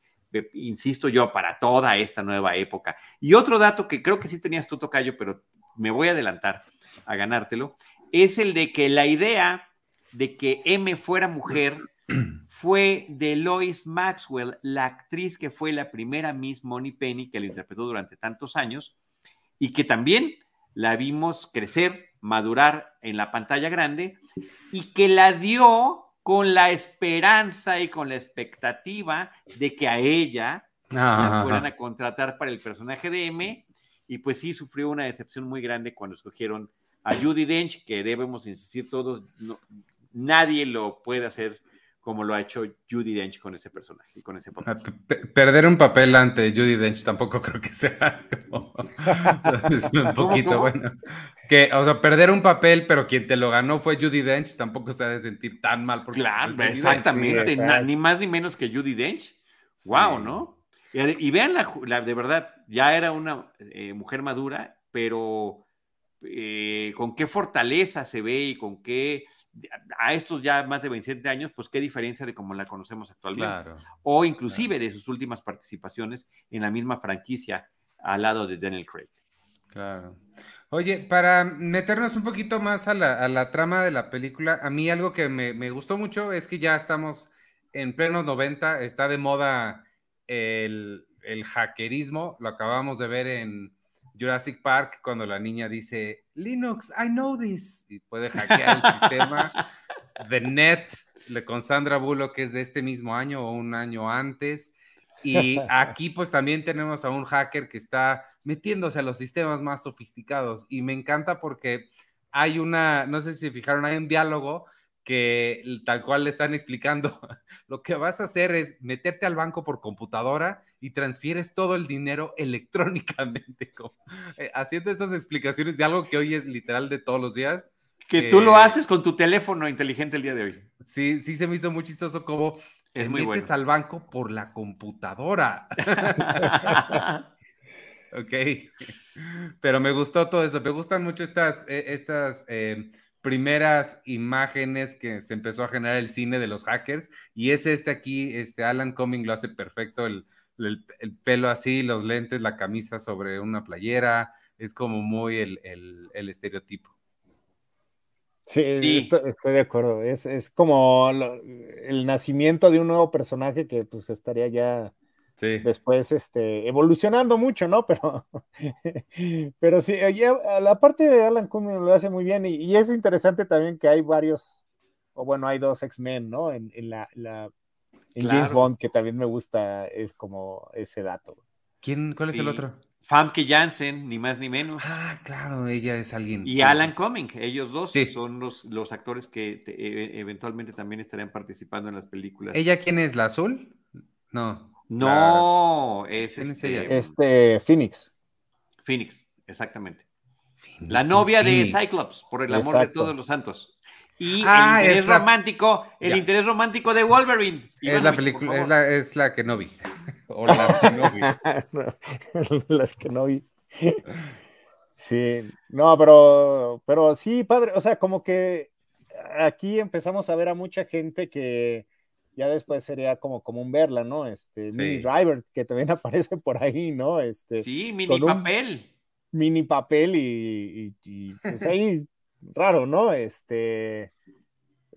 insisto yo, para toda esta nueva época. Y otro dato que creo que sí tenías tú, Tocayo, pero me voy a adelantar a ganártelo, es el de que la idea de que M fuera mujer fue de Lois Maxwell, la actriz que fue la primera Miss Money Penny que lo interpretó durante tantos años y que también la vimos crecer, madurar en la pantalla grande y que la dio con la esperanza y con la expectativa de que a ella la fueran a contratar para el personaje de M y pues sí sufrió una decepción muy grande cuando escogieron a Judy Dench, que debemos insistir todos, nadie lo puede hacer como lo ha hecho Judy Dench con ese personaje, con ese papel. Ah, perder un papel ante Judy Dench tampoco creo que sea (laughs) un poquito bueno. Que, o sea, perder un papel, pero quien te lo ganó fue Judy Dench, tampoco se ha de sentir tan mal. Porque claro, exactamente, ni más ni menos que Judy Dench. Wow, ¿no? Y, vean, la, de verdad, ya era una eh, mujer madura, pero eh, con qué fortaleza se ve y con qué a estos ya más de 27 años, pues qué diferencia de cómo la conocemos actualmente. o inclusive de sus últimas participaciones en la misma franquicia al lado de Daniel Craig. Claro. Oye, para meternos un poquito más a la, trama de la película, a mí algo que me, gustó mucho es que ya estamos en plenos 90, está de moda el, el hackerismo, lo acabamos de ver en Jurassic Park cuando la niña dice, Linux, I know this, y puede hackear el sistema. (laughs) The Net, con Sandra Bullock, que es de este mismo año o un año antes. Y aquí pues también tenemos a un hacker que está metiéndose a los sistemas más sofisticados y me encanta porque hay una, no sé si fijaron, hay un diálogo que tal cual le están explicando, (laughs) lo que vas a hacer es meterte al banco por computadora y transfieres todo el dinero (laughs) electrónicamente, eh, haciendo estas explicaciones de algo que hoy es literal de todos los días. Que tú lo haces con tu teléfono inteligente el día de hoy. Sí, sí se me hizo muy chistoso como es muy metes al banco por la computadora. (laughs) ok, pero me gustó todo eso, me gustan mucho estas, eh, estas eh, primeras imágenes que se empezó a generar el cine de los hackers y es este aquí, este Alan Cumming lo hace perfecto, el, pelo así, los lentes, la camisa sobre una playera, es como muy el, estereotipo. Sí, Estoy, de acuerdo, es, como el nacimiento de un nuevo personaje que pues estaría ya Después, este, evolucionando mucho, ¿no? (laughs) Pero, pero sí, la parte de Alan Cumming lo hace muy bien y, es interesante también que hay varios, o bueno, hay dos X-Men, ¿no? En, la, en James Bond, que también me gusta, es como ese dato. ¿Quién, cuál es el otro? Famke Janssen, ni más ni menos. Ah, claro, ella es alguien. Y Alan Cumming, ellos dos son los, los actores que e, eventualmente también estarían participando en las películas. ¿Ella quién es? ¿La azul? No. No, es este, este, Phoenix. Phoenix, exactamente. la novia de Cyclops, por el amor de todos los santos. Y el ah, interés romántico, el interés romántico de Wolverine. Es la película, es la, es la, que no vi. (laughs) O las que no vi. (laughs) (laughs) las que no vi. Sí, no, pero, pero sí, padre, o sea, como que aquí empezamos a ver a mucha gente que, ya después sería como común verla, ¿no? Este, Mini Driver, que también (laughs) aparece por ahí, ¿no? Este, sí, mini papel. Mini papel y, pues (laughs) ahí, raro, ¿no? Este,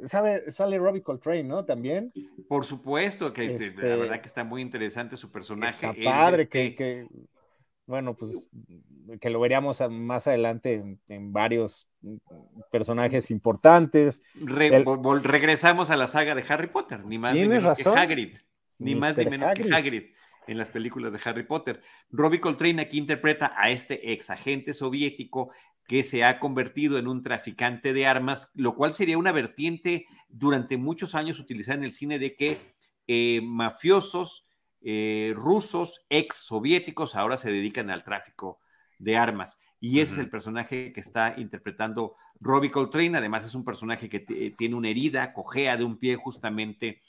¿sabe, sale Robbie Coltrane, ¿no? También. Por supuesto, que la este, verdad que está muy interesante su personaje. Está padre, que, este que, bueno, pues que lo veríamos más adelante en, varios personajes importantes. regresamos a la saga de Harry Potter, ni más ni menos que Hagrid, ni más ni menos que Hagrid en las películas de Harry Potter. Robbie Coltrane aquí interpreta a este ex agente soviético que se ha convertido en un traficante de armas, lo cual sería una vertiente durante muchos años utilizada en el cine de que eh, mafiosos eh, rusos, ex soviéticos, ahora se dedican al tráfico de armas. Y ese es el personaje que está interpretando Robbie Coltrane. Además, es un personaje que tiene una herida, cojea de un pie, justamente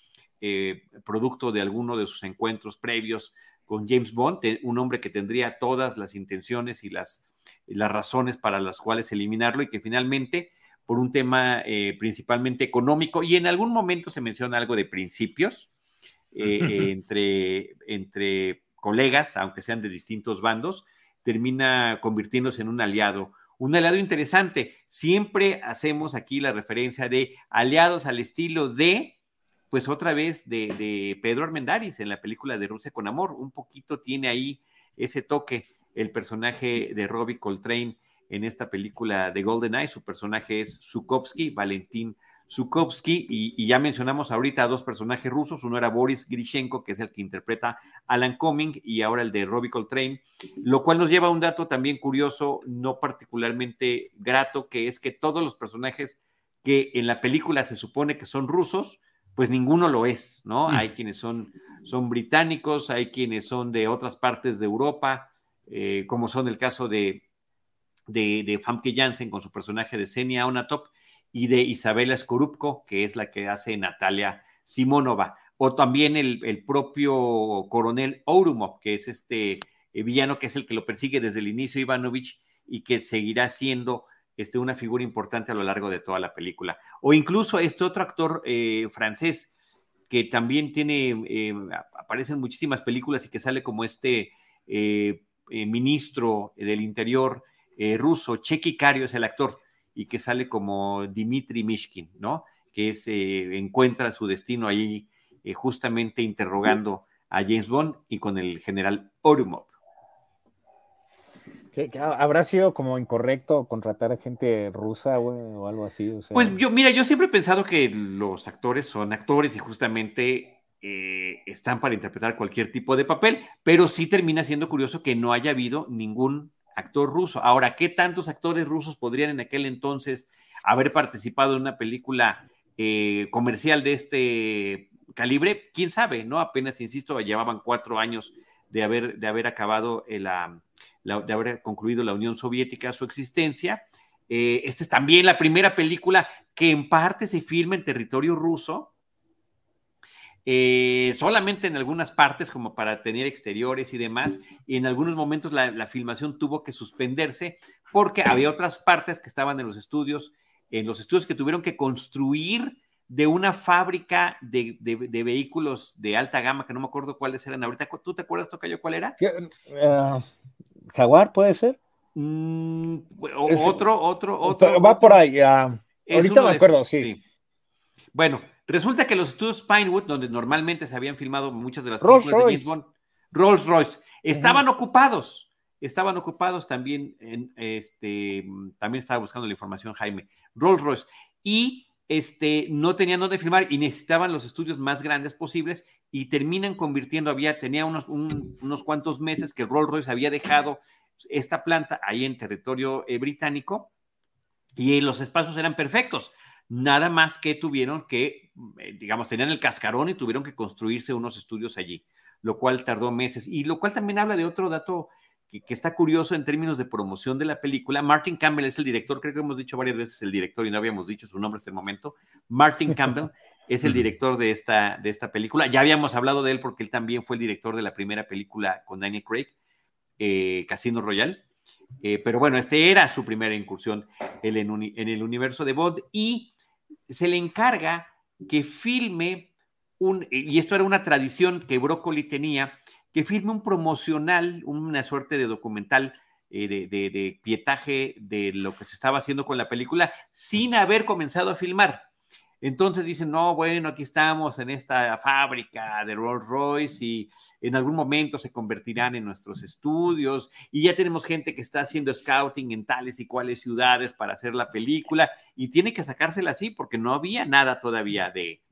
producto de alguno de sus encuentros previos con James Bond, un hombre que tendría todas las intenciones y las, las razones para las cuales eliminarlo y que finalmente, por un tema eh, principalmente económico, y en algún momento se menciona algo de principios eh, (laughs) entre, entre colegas, aunque sean de distintos bandos, termina convirtiéndose en un aliado. Un aliado interesante. Siempre hacemos aquí la referencia de aliados al estilo de pues otra vez de, Pedro Armendáriz en la película de Rusia con Amor. Un poquito tiene ahí ese toque el personaje de Robbie Coltrane en esta película de Golden Eye. Su personaje es Zukovsky, Valentín Zukovsky, y, ya mencionamos ahorita a dos personajes rusos. Uno era Boris Grishenko, que es el que interpreta Alan Cumming, y ahora el de Robbie Coltrane, lo cual nos lleva a un dato también curioso, no particularmente grato, que es que todos los personajes que en la película se supone que son rusos, pues ninguno lo es, ¿no? Mm. Hay quienes son, son británicos, hay quienes son de otras partes de Europa, eh, como son el caso de, de, de, Famke Janssen con su personaje de Senia Onatop y de Isabela Skorupko, que es la que hace Natalia Simonova, o también el, propio coronel Ourumov, que es este eh, villano que es el que lo persigue desde el inicio Ivanovich y que seguirá siendo este, una figura importante a lo largo de toda la película. O incluso este otro actor eh, francés que también tiene, eh, aparece en muchísimas películas y que sale como este eh, ministro del interior ruso, Cheky Cario es el actor, y que sale como Dimitri Mishkin, ¿no? Que es, encuentra su destino ahí justamente interrogando a James Bond y con el general Orumov habrá sido como incorrecto contratar a gente rusa o algo así? Pues yo, mira, yo siempre he pensado que los actores son actores y justamente eh, están para interpretar cualquier tipo de papel, pero sí termina siendo curioso que no haya habido ningún actor ruso. Ahora, ¿qué tantos actores rusos podrían en aquel entonces haber participado en una película eh, comercial de este calibre? ¿Quién sabe? ¿No? Apenas, insisto, llevaban cuatro años de haber, de haber acabado la de haber concluido la Unión Soviética su existencia. Eh, esta es también la primera película que en parte se filma en territorio ruso, eh, solamente en algunas partes como para tener exteriores y demás, y en algunos momentos la, filmación tuvo que suspenderse porque había otras partes que estaban en los estudios, en los estudios que tuvieron que construir de una fábrica de, vehículos de alta gama, que no me acuerdo cuáles eran ahorita. ¿Tú te acuerdas, Tocayo, cuál era? Uh, Jaguar, ¿puede ser? Mm, otro, otro, otro. Va por ahí. ahorita me acuerdo, sí. Bueno, resulta que los estudios Pinewood, donde normalmente se habían filmado muchas de las películas de James Rolls Royce, estaban ocupados. Estaban ocupados también en este, también estaba buscando la información Jaime, Rolls Royce. Y este, no tenían dónde filmar y necesitaban los estudios más grandes posibles y terminan convirtiendo, había, tenía unos, unos cuantos meses que Rolls Royce había dejado esta planta ahí en territorio eh, británico y los espacios eran perfectos. Nada más que tuvieron que, eh, digamos, tenían el cascarón y tuvieron que construirse unos estudios allí, lo cual tardó meses. Y lo cual también habla de otro dato que, está curioso en términos de promoción de la película. Martin Campbell es el director, creo que hemos dicho varias veces el director y no habíamos dicho su nombre hasta el momento. Martin Campbell (laughs) es el director de esta, de esta película. Ya habíamos hablado de él porque él también fue el director de la primera película con Daniel Craig, eh, Casino Royale. Eh, pero bueno, este era su primera incursión en, el universo de Bond y se le encarga que filme un, y esto era una tradición que Broccoli tenía, que firme un promocional, una suerte de documental eh, de, pietaje de lo que se estaba haciendo con la película sin haber comenzado a filmar. Entonces dicen, no, bueno, aquí estamos en esta fábrica de Rolls Royce y en algún momento se convertirán en nuestros estudios y ya tenemos gente que está haciendo scouting en tales y cuales ciudades para hacer la película y tiene que sacársela así porque no había nada todavía de,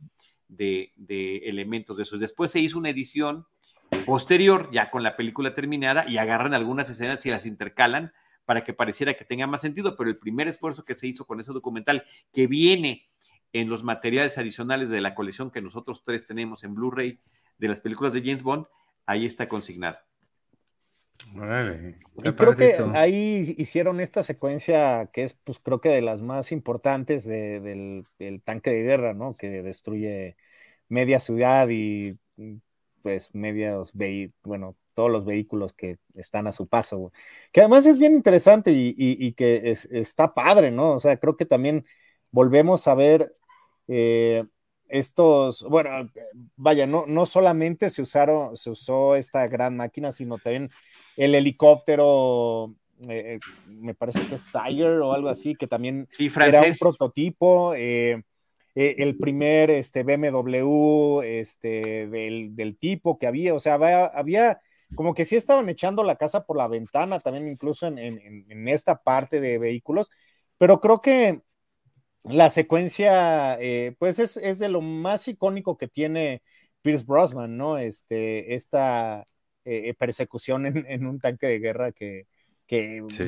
de, elementos de eso. Después se hizo una edición posterior, ya con la película terminada, y agarran algunas escenas y las intercalan para que pareciera que tenga más sentido, pero el primer esfuerzo que se hizo con ese documental, que viene en los materiales adicionales de la colección que nosotros tres tenemos en Blu-ray de las películas de James Bond, ahí está consignado. y creo que ahí hicieron esta secuencia que es, pues creo que de las más importantes del, tanque de guerra, ¿no? Que destruye media ciudad y pues medios, bueno, todos los vehículos que están a su paso, que además es bien interesante y, que está padre, ¿no? O sea, creo que también volvemos a ver eh, estos, bueno, vaya, no, no solamente se usaron, se usó esta gran máquina, sino también el helicóptero, eh, me parece que es Tiger o algo así, que también era un prototipo. Eh, el primer este, BMW este, del, tipo que había, o sea, había, como que sí estaban echando la casa por la ventana, también incluso en, en esta parte de vehículos, pero creo que la secuencia, eh, pues es, de lo más icónico que tiene Pierce Brosnan, ¿no? Este, esta eh, persecución en, un tanque de guerra que,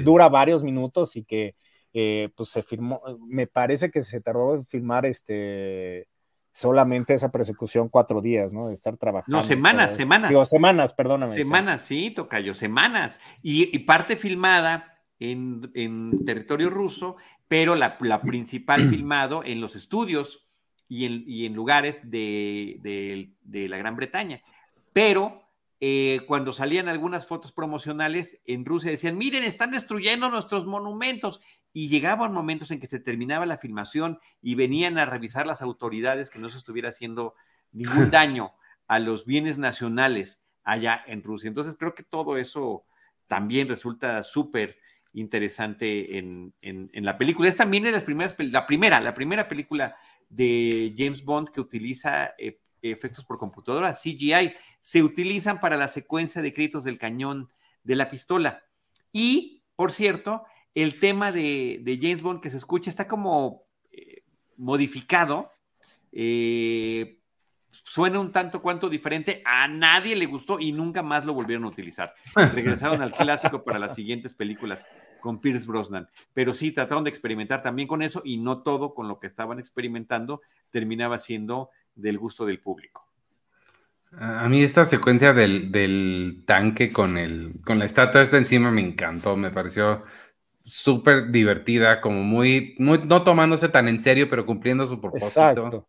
dura varios minutos y que eh, pues se firmó, me parece que se tardó en filmar este solamente esa persecución cuatro días, ¿no? De estar trabajando. No, semanas, semanas. Digo, semanas, perdóname. Semanas, sí, Tocayo, semanas. y parte filmada en, territorio ruso, pero la, principal filmado en los estudios y en, lugares de, la Gran Bretaña. Pero eh, cuando salían algunas fotos promocionales en Rusia decían, miren, están destruyendo nuestros monumentos. Y llegaban momentos en que se terminaba la filmación y venían a revisar las autoridades que no se estuviera haciendo ningún (laughs) daño a los bienes nacionales allá en Rusia. Entonces creo que todo eso también resulta súper interesante en, la película. Es también de las primeras, la primera, la primera película de James Bond que utiliza eh, efectos por computadora, CGI, se utilizan para la secuencia de créditos del cañón de la pistola. Y, por cierto, el tema de, James Bond que se escucha está como eh, modificado eh, suena un tanto cuanto diferente, a nadie le gustó y nunca más lo volvieron a utilizar. (laughs) Regresaron al clásico para las siguientes películas con Pierce Brosnan, pero sí trataron de experimentar también con eso y no todo con lo que estaban experimentando terminaba siendo del gusto del público. A mí esta secuencia del, tanque con, el, con la estatua esta encima me encantó, me pareció súper divertida, como muy, muy, no tomándose tan en serio, pero cumpliendo su propósito.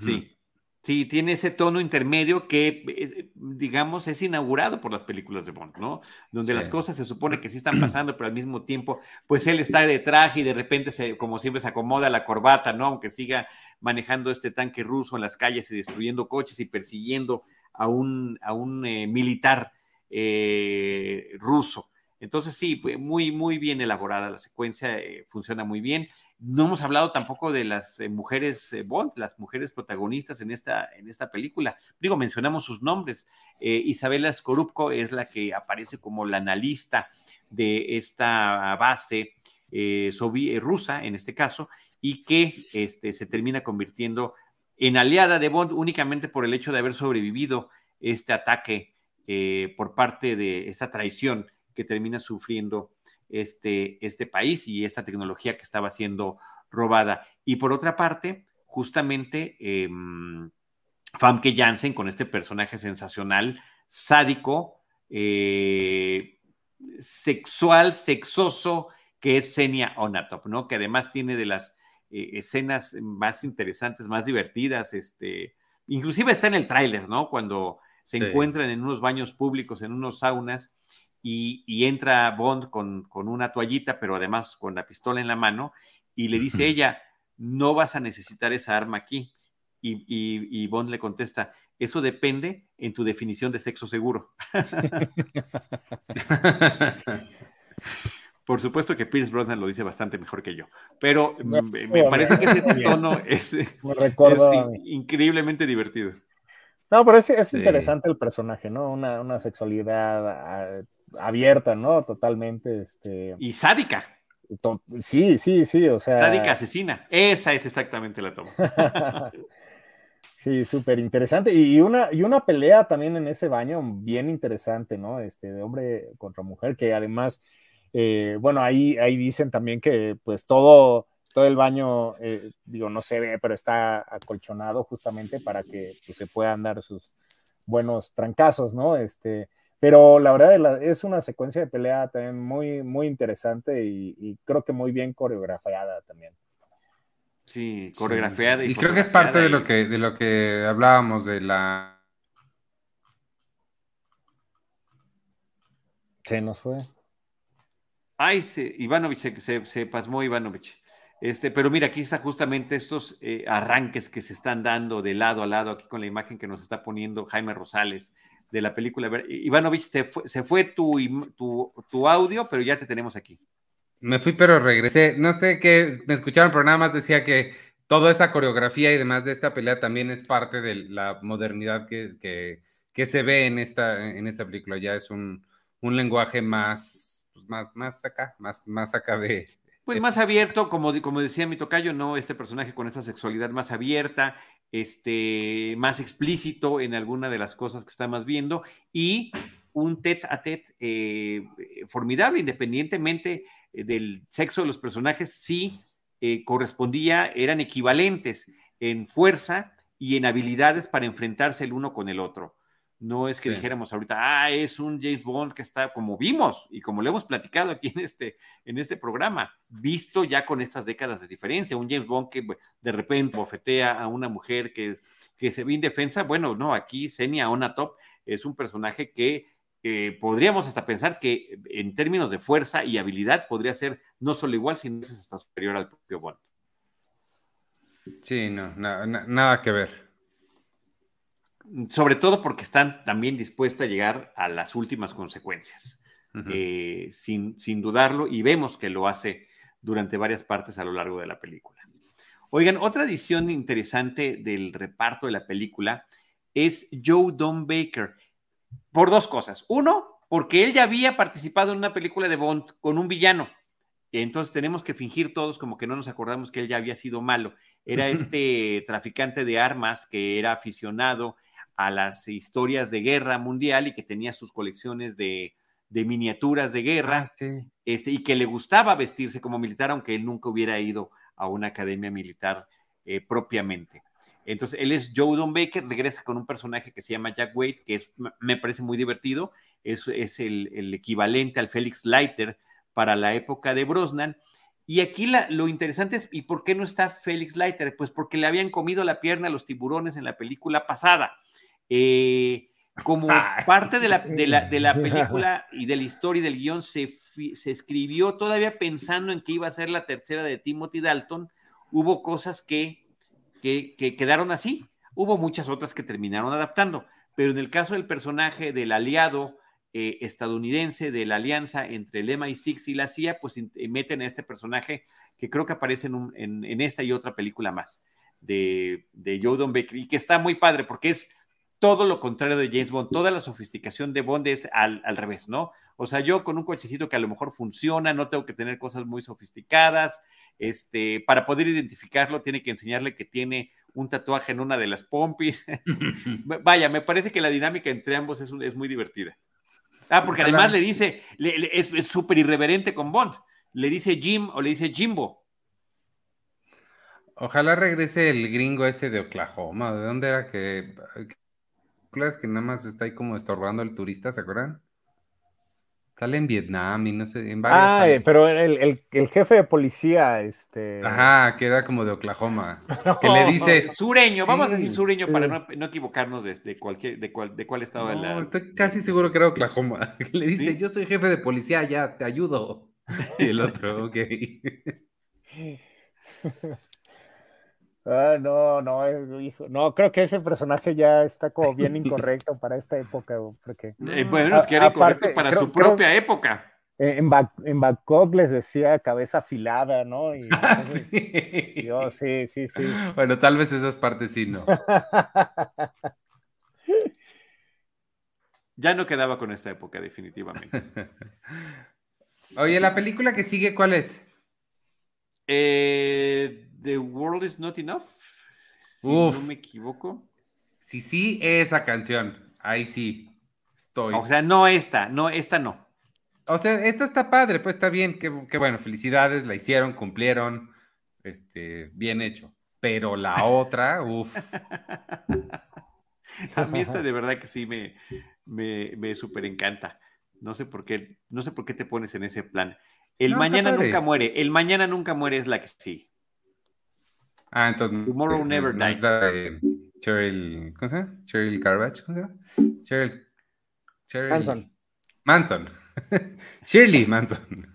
Sí, Sí, tiene ese tono intermedio que, eh, digamos, es inaugurado por las películas de Bond, ¿no? Donde las cosas se supone que sí están (clears throat) pasando, pero al mismo tiempo, pues él está de traje y de repente, se, como siempre, se acomoda la corbata, ¿no? Aunque siga manejando este tanque ruso en las calles y destruyendo coches y persiguiendo a un, a un eh, militar eh, ruso. Entonces, sí, muy, muy bien elaborada la secuencia, eh, funciona muy bien. No hemos hablado tampoco de las eh, mujeres eh, Bond, las mujeres protagonistas en esta, en esta película. Digo, mencionamos sus nombres. Isabela Skorupko es la que aparece como la analista de esta base rusa, en este caso, y que este, se termina convirtiendo en aliada de Bond únicamente por el hecho de haber sobrevivido este ataque por parte de esta traición que termina sufriendo este, este país y esta tecnología que estaba siendo robada. Y por otra parte, justamente eh, Famke Janssen con este personaje sensacional, sádico, eh, sexual, sexoso, que es Senia Onatop, ¿no? Que además tiene de las eh, escenas más interesantes, más divertidas, este, inclusive está en el tráiler, ¿no? Cuando se encuentran en unos baños públicos, en unos saunas, y, entra Bond con, una toallita, pero además con la pistola en la mano, y le dice ella, no vas a necesitar esa arma aquí. Y, Bond le contesta, eso depende en tu definición de sexo seguro. (laughs) Por supuesto que Pierce Brosnan lo dice bastante mejor que yo, pero me, parece que ese tono es (laughs) increíblemente divertido. No, pero es, interesante el personaje, ¿no? Una, sexualidad ah, abierta, ¿no? Totalmente. Este... Y sádica. Sí, sí, sí, o sea. Sádica asesina. Esa es exactamente la toma. (laughs) sí, súper interesante. Y una, y una pelea también en ese baño bien interesante, ¿no? Este, de hombre contra mujer, que además, eh, bueno, ahí, ahí dicen también que pues todo todo el baño, eh, digo, no se ve, pero está acolchonado justamente para que pues, se puedan dar sus buenos trancazos, ¿no? Este, pero la verdad es una secuencia de pelea también muy, muy interesante y, creo que muy bien coreografiada también. Sí, coreografiada. Y, creo que es parte de lo que, de lo que hablábamos de la... Se nos fue. Ay, se, Ivanovich, se, se, pasmó Ivanovich. Este, pero mira, aquí está justamente estos eh, arranques que se están dando de lado a lado, aquí con la imagen que nos está poniendo Jaime Rosales de la película. Ivanovich, se fue, tu, tu, audio, pero ya te tenemos aquí. Me fui, pero regresé. No sé qué, me escucharon, pero nada más decía que toda esa coreografía y demás de esta pelea también es parte de la modernidad que, que, se ve en esta, en esta película. Ya es un, un lenguaje más pues, más, más acá, más, más acá de... Pues más abierto, como, como decía mi tocayo, ¿no? Este personaje con esa sexualidad más abierta, este, más explícito en alguna de las cosas que estamos viendo y un tete a tete eh, formidable, independientemente eh, del sexo de los personajes, sí eh, correspondía, eran equivalentes en fuerza y en habilidades para enfrentarse el uno con el otro. No es que dijéramos ahorita, ah, es un James Bond que está, como vimos y como lo hemos platicado aquí en este, en este programa, visto ya con estas décadas de diferencia, un James Bond que de repente bofetea a una mujer que, que se ve indefensa. Bueno, no, aquí Senia Onatop es un personaje que eh, podríamos hasta pensar que en términos de fuerza y habilidad podría ser no solo igual, sino hasta superior al propio Bond. Sí, no, nada que ver sobre todo porque están también dispuestas a llegar a las últimas consecuencias, eh, sin, sin dudarlo, y vemos que lo hace durante varias partes a lo largo de la película. Oigan, otra edición interesante del reparto de la película es Joe Don Baker, por dos cosas. Uno, porque él ya había participado en una película de Bond con un villano. Entonces tenemos que fingir todos como que no nos acordamos que él ya había sido malo. Era este traficante de armas que era aficionado a las historias de guerra mundial y que tenía sus colecciones de, miniaturas de guerra ah, este, y que le gustaba vestirse como militar, aunque él nunca hubiera ido a una academia militar eh, propiamente. Entonces, él es Joe Don Baker, regresa con un personaje que se llama Jack Wade, que es, me parece muy divertido, es, es el, equivalente al Félix Leiter para la época de Brosnan. Y aquí lo interesante es, ¿y por qué no está Félix Leiter? Pues porque le habían comido la pierna a los tiburones en la película pasada. Eh, como (laughs) parte de la, de, la, película (laughs) y de la historia y del guion, se, se escribió todavía pensando en que iba a ser la tercera de Timothy Dalton. Hubo cosas que, que, quedaron así. Hubo muchas otras que terminaron adaptando. Pero en el caso del personaje del aliado eh, estadounidense de la alianza entre el MI6 y la CIA, pues meten a este personaje que creo que aparece en, en, esta y otra película más de, de Joe Don Baker y que está muy padre porque es todo lo contrario de James Bond, toda la sofisticación de Bond es al, revés, ¿no? O sea, yo con un cochecito que a lo mejor funciona, no tengo que tener cosas muy sofisticadas, este, para poder identificarlo tiene que enseñarle que tiene un tatuaje en una de las pompis. (laughs) (laughs) Vaya, me parece que la dinámica entre ambos es, es muy divertida. Ah, porque además le dice, es súper irreverente con Bond, le dice Jim o le dice Jimbo. Ojalá regrese el gringo ese de Oklahoma, ¿de dónde era que, que nada más está ahí como estorbando al turista, ¿se acuerdan? Sale en Vietnam y no sé, en varias. Ah, eh, pero el, jefe de policía, este. Ajá, que era como de Oklahoma. (laughs) que le dice. sureño, vamos a decir sureño para no, equivocarnos de, cualquier, de, cuál, de cuál estado de la. Estoy casi seguro que era Oklahoma. (laughs) Que le dice, yo soy jefe de policía, ya, te ayudo. (laughs) Y el otro, ok. Ah, no, no, eh, hijo, no, creo que ese personaje ya está como bien (laughs) incorrecto para esta época, porque... Eh, bueno, es que era incorrecto para su propia época. En, en Bangkok les decía cabeza afilada, ¿no? Y, (laughs) ah, sí. sí, sí, sí. (laughs) Bueno, tal vez esas partes sí, ¿no? ya no quedaba con esta época, definitivamente. Oye, ¿la película que sigue cuál es? Eh, The World is Not Enough, si no me equivoco. Sí, sí, esa canción. Ahí sí, estoy. O sea, no esta, no, esta no. O sea, esta está padre, pues está bien, que, bueno, felicidades, la hicieron, cumplieron. este, bien hecho. Pero la otra, uff. (laughs) A mí esta de verdad que sí me, me, me súper encanta. No sé por qué, no sé por qué te pones en ese plan. El mañana nunca muere. El mañana nunca muere es la que sí. Ah, entonces. Tomorrow Never Dies. Cheryl, ¿cómo se llama? Cheryl Garbage, ¿cómo se llama? Cheryl, Cheryl Manson. Manson. (laughs) Shirley Manson.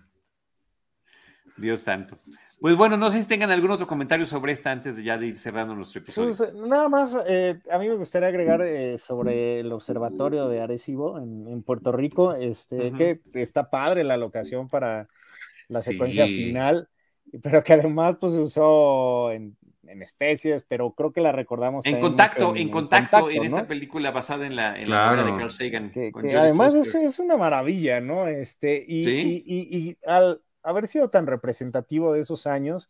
Dios santo. Pues bueno, no sé si tengan algún otro comentario sobre esta antes de ya de ir cerrando nuestro episodio. Pues, nada más, eh, a mí me gustaría agregar eh, sobre el observatorio de Arecibo en, Puerto Rico, este, que está padre la locación para la secuencia final, pero que además pues se usó en, especies, pero creo que la recordamos. En contacto, en, contacto, en esta película basada en la, en la de Carl Sagan. Que, además es, es, una maravilla, ¿no? Este, y, y, y al haber sido tan representativo de esos años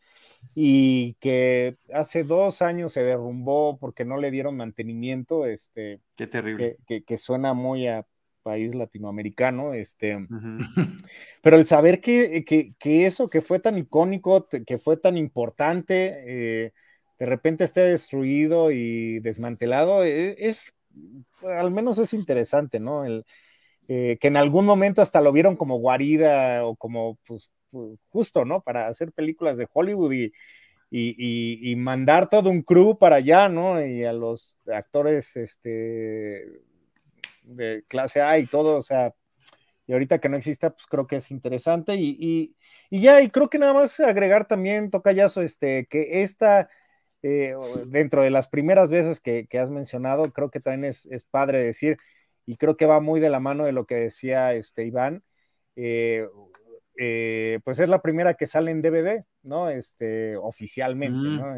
y que hace dos años se derrumbó porque no le dieron mantenimiento, este, qué terrible, que, suena muy a país latinoamericano, este, (laughs) pero el saber que, eso que fue tan icónico, que fue tan importante, eh, de repente esté destruido y desmantelado, e, es, al menos es interesante, ¿no? El, eh, que en algún momento hasta lo vieron como guarida o como pues, justo, ¿no? Para hacer películas de Hollywood y, y, mandar todo un crew para allá, ¿no? Y a los actores este, de clase A y todo, o sea, y ahorita que no exista, pues creo que es interesante. Y, ya, y creo que nada más agregar también, Tocayazo, este, que esta, eh, dentro de las primeras veces que, has mencionado, creo que también es, padre decir, y creo que va muy de la mano de lo que decía este Iván, eh, eh, pues es la primera que sale en DVD, ¿no? Este, oficialmente, mm. ¿no?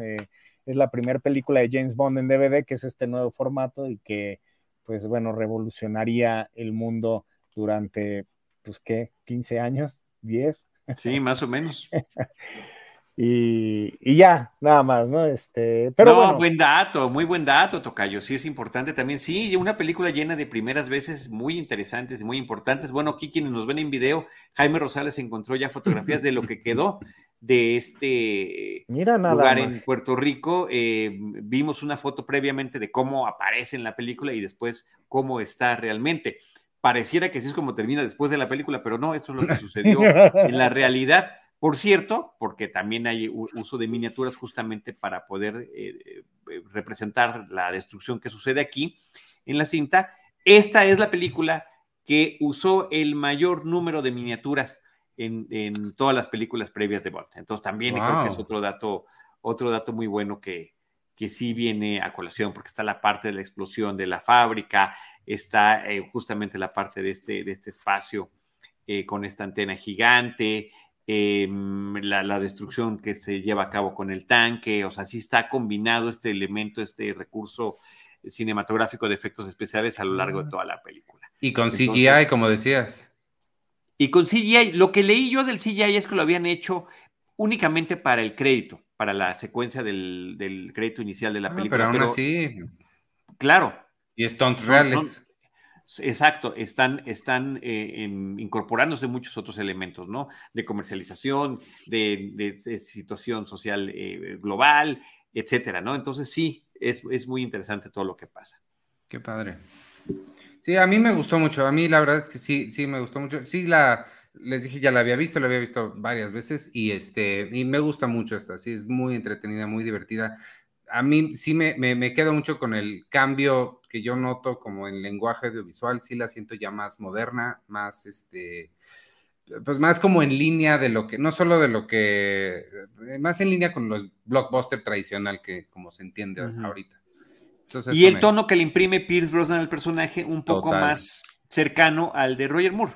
Es la primera película de James Bond en DVD, que es este nuevo formato y que, pues bueno, revolucionaría el mundo durante, pues, ¿qué? ¿15 años? ¿10? Sí, más o menos. (laughs) Y, ya, nada más, ¿no? Este, pero no, buen dato, muy buen dato, Tocayo. Sí, es importante también. Sí, una película llena de primeras veces muy interesantes y muy importantes. Bueno, aquí quienes nos ven en video, Jaime Rosales encontró ya fotografías de lo que (laughs) quedó de este lugar en Puerto Rico. Eh, vimos una foto previamente de cómo aparece en la película y después cómo está realmente. Pareciera que así es como termina después de la película, pero no, eso es lo que sucedió en la (laughs) realidad. Por cierto, porque también hay uso de miniaturas justamente para poder eh, eh, representar la destrucción que sucede aquí en la cinta. Esta es la película que usó el mayor número de miniaturas en, todas las películas previas de Bond. Entonces también creo que es otro dato, otro dato muy bueno que, que sí viene a colación, porque está la parte de la explosión de la fábrica, está eh, justamente la parte de este, de este espacio con esta antena gigante, Em, la, destrucción que se lleva a cabo con el tanque, o sea, sí está combinado este elemento, este recurso cinematográfico de efectos especiales a lo largo de toda la película. Y con CGI, como decías. Y con CGI, lo que leí yo del CGI es que lo habían hecho únicamente para el crédito, para la secuencia del, crédito inicial de la ah, película. pero aún así. Claro. Y stunts reales. Exacto, están, están eh, incorporándose muchos otros elementos, ¿no? De comercialización, de, situación social eh, global, etcétera, ¿no? Entonces sí, es, muy interesante todo lo que pasa. Qué padre. Sí, a mí me gustó mucho, a mí la verdad es que sí, sí me gustó mucho. Sí, la, les dije, ya la había visto, la había visto varias veces y este, y me gusta mucho esta, sí, es muy entretenida, muy divertida. A mí sí me, me, me quedo mucho con el cambio que yo noto como en lenguaje audiovisual, sí la siento ya más moderna, más este, pues más como en línea de lo que, no solo de lo que, más en línea con los blockbuster tradicional que como se entiende ahorita. Y el tono que le imprime Pierce Brosnan al personaje un poco más cercano al de Roger Moore.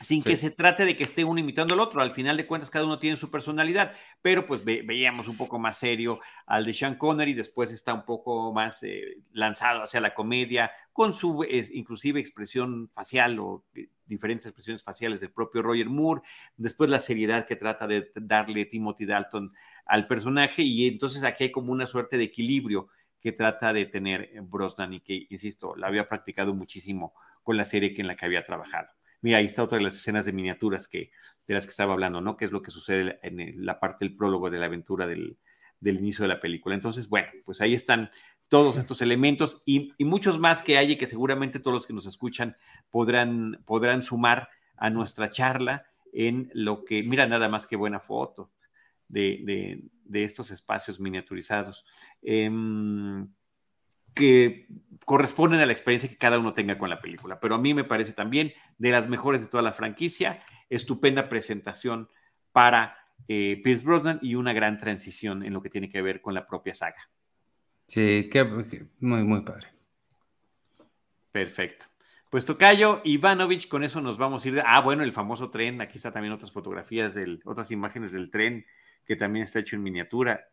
Sin que se trate de que esté uno imitando al otro. Al final de cuentas, cada uno tiene su personalidad, pero pues veíamos un poco más serio al de Sean Connery, después está un poco más eh, lanzado hacia la comedia, con su inclusive expresión facial o eh, diferentes expresiones faciales del propio Roger Moore, después la seriedad que trata de darle Timothy Dalton al personaje, y entonces aquí hay como una suerte de equilibrio que trata de tener Brosnan y que, insisto, la había practicado muchísimo con la serie que en la que había trabajado. Mira, ahí está otra de las escenas de miniaturas que, de las que estaba hablando, ¿no? Que es lo que sucede en la parte del prólogo de la aventura del, del inicio de la película. Entonces, bueno, pues ahí están todos estos elementos y, muchos más que hay y que seguramente todos los que nos escuchan podrán, podrán sumar a nuestra charla en lo que, mira nada más que buena foto de, estos espacios miniaturizados, em, que corresponden a la experiencia que cada uno tenga con la película. Pero a mí me parece también de las mejores de toda la franquicia, estupenda presentación para eh, Pierce Brosnan y una gran transición en lo que tiene que ver con la propia saga. Sí, que, muy, muy padre. Perfecto. Pues Tocayo, Ivanovich, con eso nos vamos a ir. De... Ah, bueno, el famoso tren. Aquí está también otras fotografías, del, otras imágenes del tren, que también está hecho en miniatura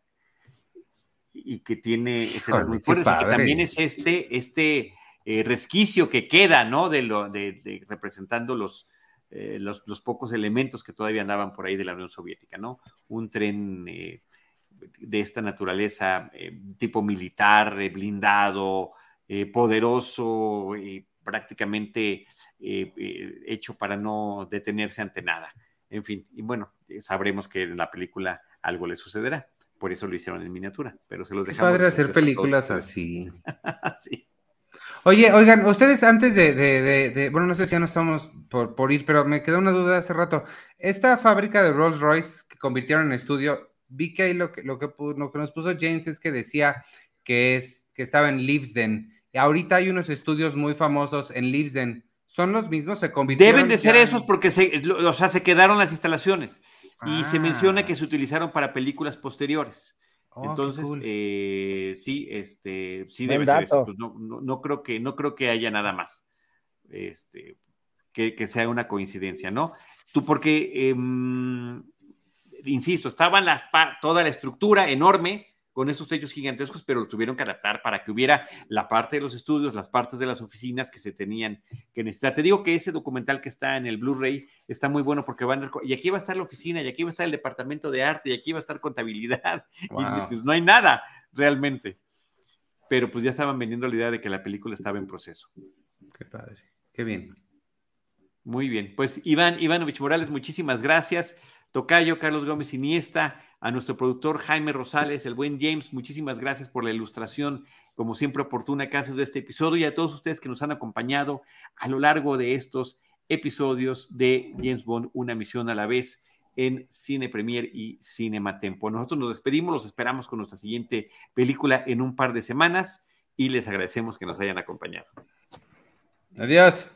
y que tiene escenas muy fuertes. Y que también es este, este eh, resquicio que queda, ¿no? De lo, de, representando los, eh, los, los, pocos elementos que todavía andaban por ahí de la Unión Soviética, ¿no? Un tren eh, de esta naturaleza, tipo militar, blindado, poderoso, prácticamente hecho para no detenerse ante nada. En fin, y bueno, sabremos que en la película algo le sucederá. Por eso lo hicieron en miniatura, pero se los dejamos. padre hacer películas así. (laughs) sí. Oye, oigan, ustedes antes de, bueno, no sé si ya no estamos por, por ir, pero me quedó una duda hace rato. Esta fábrica de Rolls Royce que convirtieron en estudio, vi que ahí lo que, lo que, lo que nos puso James es que decía que, es, que estaba en Livesden. Y ahorita hay unos estudios muy famosos en Livesden. ¿Son los mismos? ¿Se convirtieron? Deben de ser esos porque se, o sea, se quedaron las instalaciones. Y se menciona que ah. se utilizaron para películas posteriores. Oh, Entonces, eh, sí, este, sí debe ser eso. Pues no, no, creo que, no creo que haya nada más. Este, que, que sea una coincidencia, ¿no? Tú, porque em, insisto, estaba las, toda la estructura enorme con esos techos gigantescos, pero lo tuvieron que adaptar para que hubiera la parte de los estudios, las partes de las oficinas que se tenían que necesitar. Te digo que ese documental que está en el Blu-ray está muy bueno porque van y aquí va a estar la oficina, y aquí va a estar el departamento de arte, y aquí va a estar contabilidad, (laughs) y pues no hay nada realmente. Pero pues ya estaban vendiendo la idea de que la película estaba en proceso. Qué padre, qué bien. Muy bien, pues Iván Ivanovich Morales, muchísimas gracias. Tocayo, Carlos Gómez Iniesta, a nuestro productor Jaime Rosales, el buen James, muchísimas gracias por la ilustración, como siempre oportuna que de este episodio y a todos ustedes que nos han acompañado a lo largo de estos episodios de James Bond, una misión a la vez en Cine Premier y Cinema Tempo. Nosotros nos despedimos, los esperamos con nuestra siguiente película en un par de semanas y les agradecemos que nos hayan acompañado. Adiós.